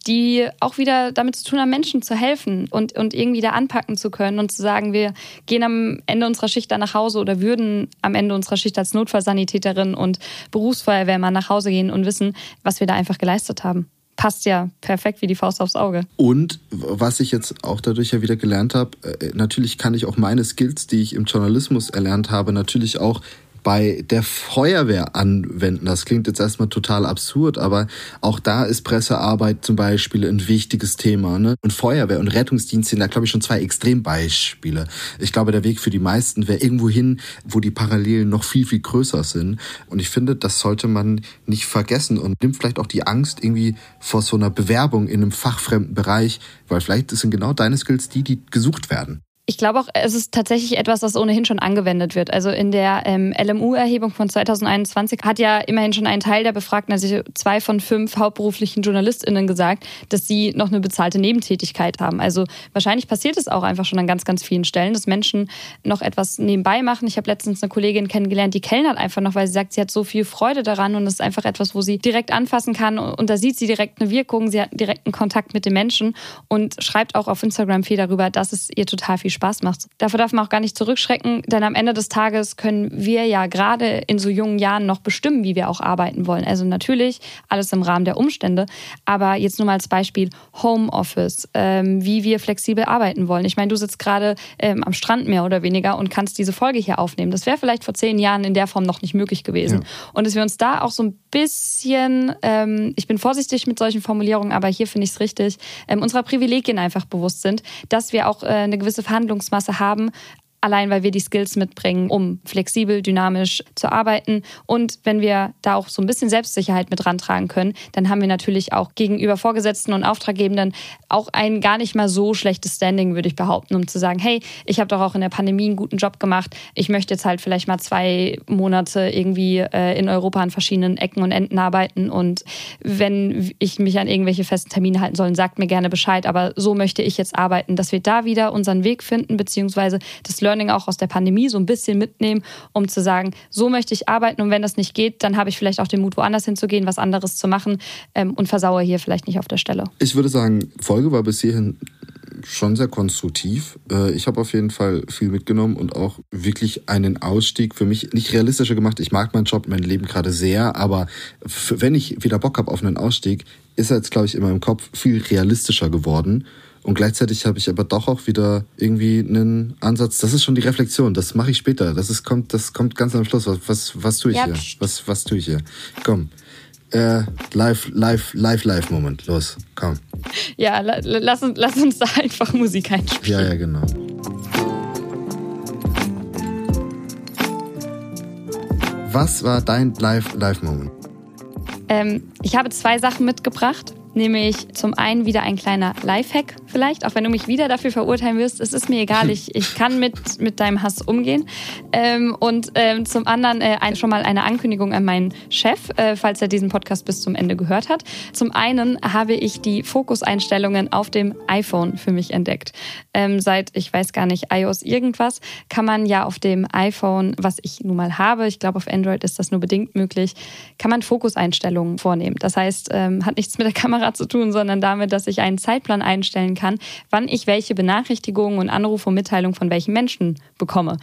B: die auch wieder damit zu tun haben, Menschen zu helfen und, und irgendwie da anpacken zu können und zu sagen, wir gehen am Ende unserer Schicht dann nach Hause oder würden am Ende unserer Schicht als Notfallsanitäterin und Berufsfeuerwehrmann nach Hause gehen und wissen, was wir da einfach geleistet haben passt ja perfekt wie die Faust aufs Auge.
C: Und was ich jetzt auch dadurch ja wieder gelernt habe, äh, natürlich kann ich auch meine Skills, die ich im Journalismus erlernt habe, natürlich auch bei der Feuerwehr anwenden. Das klingt jetzt erstmal total absurd, aber auch da ist Pressearbeit zum Beispiel ein wichtiges Thema. Ne? Und Feuerwehr und Rettungsdienst sind da, glaube ich, schon zwei Extrembeispiele. Ich glaube, der Weg für die meisten wäre irgendwo hin, wo die Parallelen noch viel, viel größer sind. Und ich finde, das sollte man nicht vergessen und nimmt vielleicht auch die Angst irgendwie vor so einer Bewerbung in einem fachfremden Bereich, weil vielleicht sind genau deine Skills die, die gesucht werden.
B: Ich glaube auch, es ist tatsächlich etwas, das ohnehin schon angewendet wird. Also in der ähm, LMU-Erhebung von 2021 hat ja immerhin schon ein Teil der Befragten, also zwei von fünf hauptberuflichen JournalistInnen gesagt, dass sie noch eine bezahlte Nebentätigkeit haben. Also wahrscheinlich passiert es auch einfach schon an ganz, ganz vielen Stellen, dass Menschen noch etwas nebenbei machen. Ich habe letztens eine Kollegin kennengelernt, die kellnert einfach noch, weil sie sagt, sie hat so viel Freude daran und es ist einfach etwas, wo sie direkt anfassen kann und da sieht sie direkt eine Wirkung, sie hat direkten Kontakt mit den Menschen und schreibt auch auf Instagram viel darüber, dass es ihr total viel Spaß macht. Davor darf man auch gar nicht zurückschrecken, denn am Ende des Tages können wir ja gerade in so jungen Jahren noch bestimmen, wie wir auch arbeiten wollen. Also natürlich alles im Rahmen der Umstände, aber jetzt nur mal als Beispiel Homeoffice, ähm, wie wir flexibel arbeiten wollen. Ich meine, du sitzt gerade ähm, am Strand mehr oder weniger und kannst diese Folge hier aufnehmen. Das wäre vielleicht vor zehn Jahren in der Form noch nicht möglich gewesen. Ja. Und dass wir uns da auch so ein bisschen, ähm, ich bin vorsichtig mit solchen Formulierungen, aber hier finde ich es richtig, ähm, unserer Privilegien einfach bewusst sind, dass wir auch äh, eine gewisse Verhandlung Verhandlungsmasse haben, allein weil wir die Skills mitbringen, um flexibel, dynamisch zu arbeiten. Und wenn wir da auch so ein bisschen Selbstsicherheit mit rantragen können, dann haben wir natürlich auch gegenüber Vorgesetzten und Auftraggebenden auch ein gar nicht mal so schlechtes Standing, würde ich behaupten, um zu sagen, hey, ich habe doch auch in der Pandemie einen guten Job gemacht. Ich möchte jetzt halt vielleicht mal zwei Monate irgendwie äh, in Europa an verschiedenen Ecken und Enden arbeiten. Und wenn ich mich an irgendwelche festen Termine halten soll, sagt mir gerne Bescheid. Aber so möchte ich jetzt arbeiten, dass wir da wieder unseren Weg finden, beziehungsweise das Learning auch aus der Pandemie so ein bisschen mitnehmen, um zu sagen, so möchte ich arbeiten und wenn das nicht geht, dann habe ich vielleicht auch den Mut, woanders hinzugehen, was anderes zu machen ähm, und versauere hier vielleicht nicht auf der Stelle.
C: Ich würde sagen, Folge war bis hierhin schon sehr konstruktiv. Äh, ich habe auf jeden Fall viel mitgenommen und auch wirklich einen Ausstieg für mich nicht realistischer gemacht. Ich mag meinen Job, mein Leben gerade sehr, aber wenn ich wieder Bock habe auf einen Ausstieg, ist er jetzt, glaube ich, in meinem Kopf viel realistischer geworden. Und gleichzeitig habe ich aber doch auch wieder irgendwie einen Ansatz. Das ist schon die Reflexion. Das mache ich später. Das ist, kommt, das kommt ganz am Schluss. Was, was, was tue ich ja, hier? Was, was tue ich hier? Komm. Äh, live, live, live, live Moment. Los, komm.
B: Ja, lass uns, lass uns da einfach Musik einspielen.
C: Ja, ja, genau. Was war dein Live, Live Moment?
B: Ähm, ich habe zwei Sachen mitgebracht nämlich zum einen wieder ein kleiner Lifehack vielleicht, auch wenn du mich wieder dafür verurteilen wirst. Es ist mir egal, ich, ich kann mit, mit deinem Hass umgehen. Ähm, und ähm, zum anderen äh, ein, schon mal eine Ankündigung an meinen Chef, äh, falls er diesen Podcast bis zum Ende gehört hat. Zum einen habe ich die Fokuseinstellungen auf dem iPhone für mich entdeckt. Ähm, seit, ich weiß gar nicht, iOS irgendwas, kann man ja auf dem iPhone, was ich nun mal habe, ich glaube auf Android ist das nur bedingt möglich, kann man Fokuseinstellungen vornehmen. Das heißt, ähm, hat nichts mit der Kamera Kamera zu tun, sondern damit, dass ich einen Zeitplan einstellen kann, wann ich welche Benachrichtigungen und Anrufe und Mitteilungen von welchen Menschen bekomme.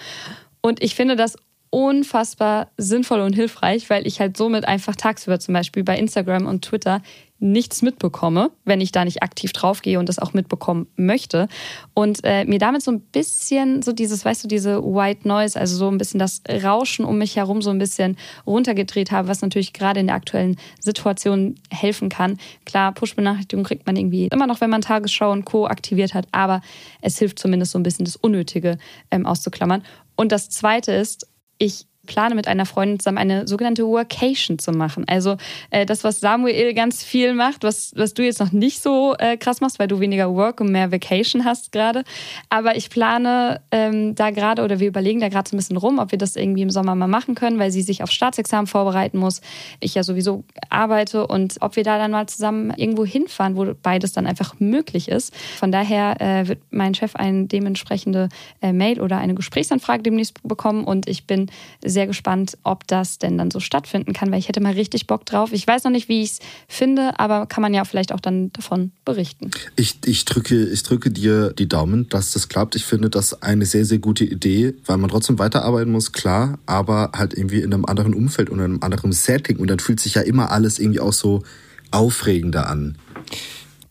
B: Und ich finde das unfassbar sinnvoll und hilfreich, weil ich halt somit einfach tagsüber zum Beispiel bei Instagram und Twitter nichts mitbekomme, wenn ich da nicht aktiv draufgehe und das auch mitbekommen möchte. Und äh, mir damit so ein bisschen so dieses, weißt du, diese White Noise, also so ein bisschen das Rauschen um mich herum so ein bisschen runtergedreht habe, was natürlich gerade in der aktuellen Situation helfen kann. Klar, Push-Benachrichtigungen kriegt man irgendwie immer noch, wenn man Tagesschau und Co. aktiviert hat, aber es hilft zumindest so ein bisschen das Unnötige ähm, auszuklammern. Und das Zweite ist, ich plane mit einer Freundin zusammen eine sogenannte Workation zu machen. Also äh, das, was Samuel ganz viel macht, was, was du jetzt noch nicht so äh, krass machst, weil du weniger Work und mehr Vacation hast gerade. Aber ich plane ähm, da gerade oder wir überlegen da gerade so ein bisschen rum, ob wir das irgendwie im Sommer mal machen können, weil sie sich auf Staatsexamen vorbereiten muss. Ich ja sowieso arbeite und ob wir da dann mal zusammen irgendwo hinfahren, wo beides dann einfach möglich ist. Von daher äh, wird mein Chef eine dementsprechende äh, Mail oder eine Gesprächsanfrage demnächst bekommen und ich bin sehr gespannt, ob das denn dann so stattfinden kann, weil ich hätte mal richtig Bock drauf. Ich weiß noch nicht, wie ich es finde, aber kann man ja vielleicht auch dann davon berichten.
C: Ich, ich, drücke, ich drücke dir die Daumen, dass das klappt. Ich finde das eine sehr, sehr gute Idee, weil man trotzdem weiterarbeiten muss, klar, aber halt irgendwie in einem anderen Umfeld und einem anderen Setting. Und dann fühlt sich ja immer alles irgendwie auch so aufregender an.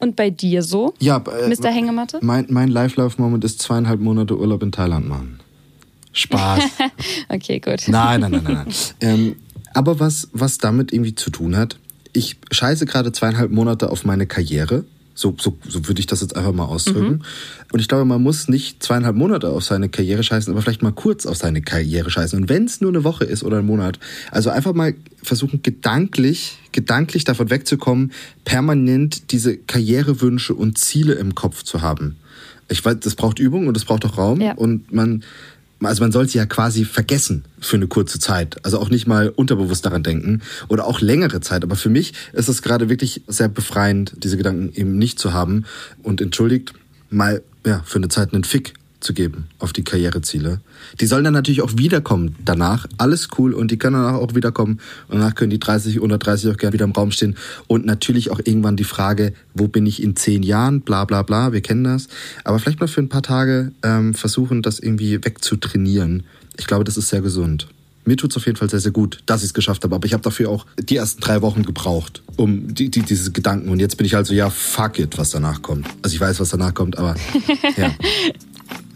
B: Und bei dir so?
C: Ja,
B: äh, Mr. Hängematte?
C: Mein, mein Live-Life-Moment ist zweieinhalb Monate Urlaub in Thailand machen. Spaß.
B: okay, gut.
C: Nein, nein, nein, nein. nein. ähm, aber was, was damit irgendwie zu tun hat, ich scheiße gerade zweieinhalb Monate auf meine Karriere. So, so, so würde ich das jetzt einfach mal ausdrücken. Mhm. Und ich glaube, man muss nicht zweieinhalb Monate auf seine Karriere scheißen, aber vielleicht mal kurz auf seine Karriere scheißen. Und wenn es nur eine Woche ist oder ein Monat, also einfach mal versuchen, gedanklich, gedanklich davon wegzukommen, permanent diese Karrierewünsche und Ziele im Kopf zu haben. Ich weiß, das braucht Übung und das braucht auch Raum. Ja. Und man, also man soll sie ja quasi vergessen für eine kurze Zeit. Also auch nicht mal unterbewusst daran denken oder auch längere Zeit. Aber für mich ist es gerade wirklich sehr befreiend, diese Gedanken eben nicht zu haben und entschuldigt mal ja, für eine Zeit einen Fick zu geben auf die Karriereziele. Die sollen dann natürlich auch wiederkommen danach. Alles cool und die können danach auch wiederkommen. Und danach können die 30, 130 auch gerne wieder im Raum stehen. Und natürlich auch irgendwann die Frage, wo bin ich in zehn Jahren? Bla bla bla, wir kennen das. Aber vielleicht mal für ein paar Tage ähm, versuchen, das irgendwie wegzutrainieren. Ich glaube, das ist sehr gesund. Mir tut es auf jeden Fall sehr, sehr gut, dass ich es geschafft habe. Aber ich habe dafür auch die ersten drei Wochen gebraucht, um die, die, diese Gedanken. Und jetzt bin ich halt so, ja, fuck it, was danach kommt. Also ich weiß, was danach kommt, aber ja.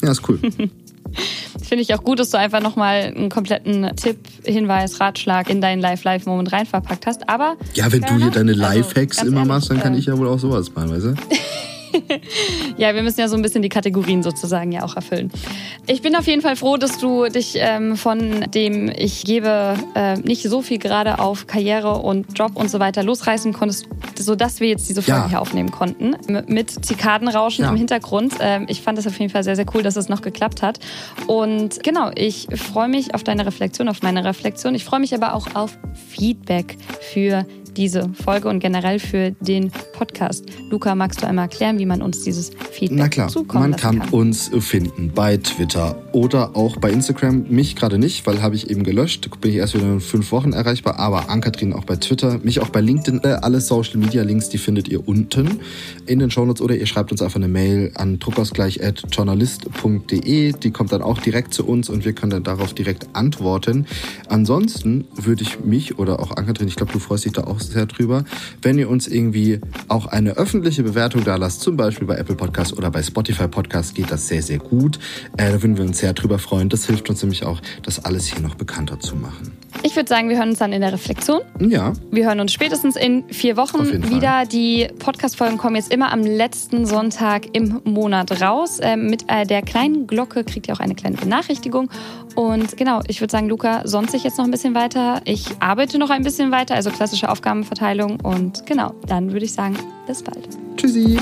C: Ja, ist cool.
B: Finde ich auch gut, dass du einfach nochmal einen kompletten Tipp, Hinweis, Ratschlag in deinen Live-Live-Moment reinverpackt hast. Aber.
C: Ja, wenn du hier deine Live-Hacks also, immer ehrlich, machst, dann kann äh, ich ja wohl auch sowas machen, weißt du?
B: ja, wir müssen ja so ein bisschen die Kategorien sozusagen ja auch erfüllen. Ich bin auf jeden Fall froh, dass du dich ähm, von dem ich gebe äh, nicht so viel gerade auf Karriere und Job und so weiter losreißen konntest, sodass wir jetzt diese Folge ja. hier aufnehmen konnten. Mit Zikadenrauschen ja. im Hintergrund. Ähm, ich fand das auf jeden Fall sehr, sehr cool, dass es noch geklappt hat. Und genau, ich freue mich auf deine Reflexion, auf meine Reflexion. Ich freue mich aber auch auf Feedback für diese Folge und generell für den Podcast. Luca, magst du einmal erklären, wie man uns dieses Feedback
C: Na klar, man kann,
B: kann,
C: uns finden bei Twitter oder auch bei Instagram. Mich gerade nicht, weil habe ich eben gelöscht. Bin ich erst wieder in fünf Wochen erreichbar. Aber Ankatrin auch bei Twitter, mich auch bei LinkedIn. Äh, alle Social Media Links, die findet ihr unten in den Shownotes oder ihr schreibt uns einfach eine Mail an druckausgleich.journalist.de. Die kommt dann auch direkt zu uns und wir können dann darauf direkt antworten. Ansonsten würde ich mich oder auch Ankatrin, ich glaube, du freust dich da auch sehr drüber, wenn ihr uns irgendwie auch eine öffentliche Bewertung da lasst, zum Beispiel bei Apple Podcasts oder bei Spotify Podcasts geht das sehr, sehr gut. Äh, da würden wir uns sehr drüber freuen. Das hilft uns nämlich auch, das alles hier noch bekannter zu machen.
B: Ich würde sagen, wir hören uns dann in der Reflexion.
C: Ja,
B: Wir hören uns spätestens in vier Wochen wieder. Die Podcast-Folgen kommen jetzt immer am letzten Sonntag im Monat raus. Ähm, mit äh, der kleinen Glocke kriegt ihr auch eine kleine Benachrichtigung. Und genau, ich würde sagen, Luca sonst sich jetzt noch ein bisschen weiter. Ich arbeite noch ein bisschen weiter, also klassische Aufgabenverteilung. Und genau, dann würde ich sagen, bis bald.
C: Tschüssi.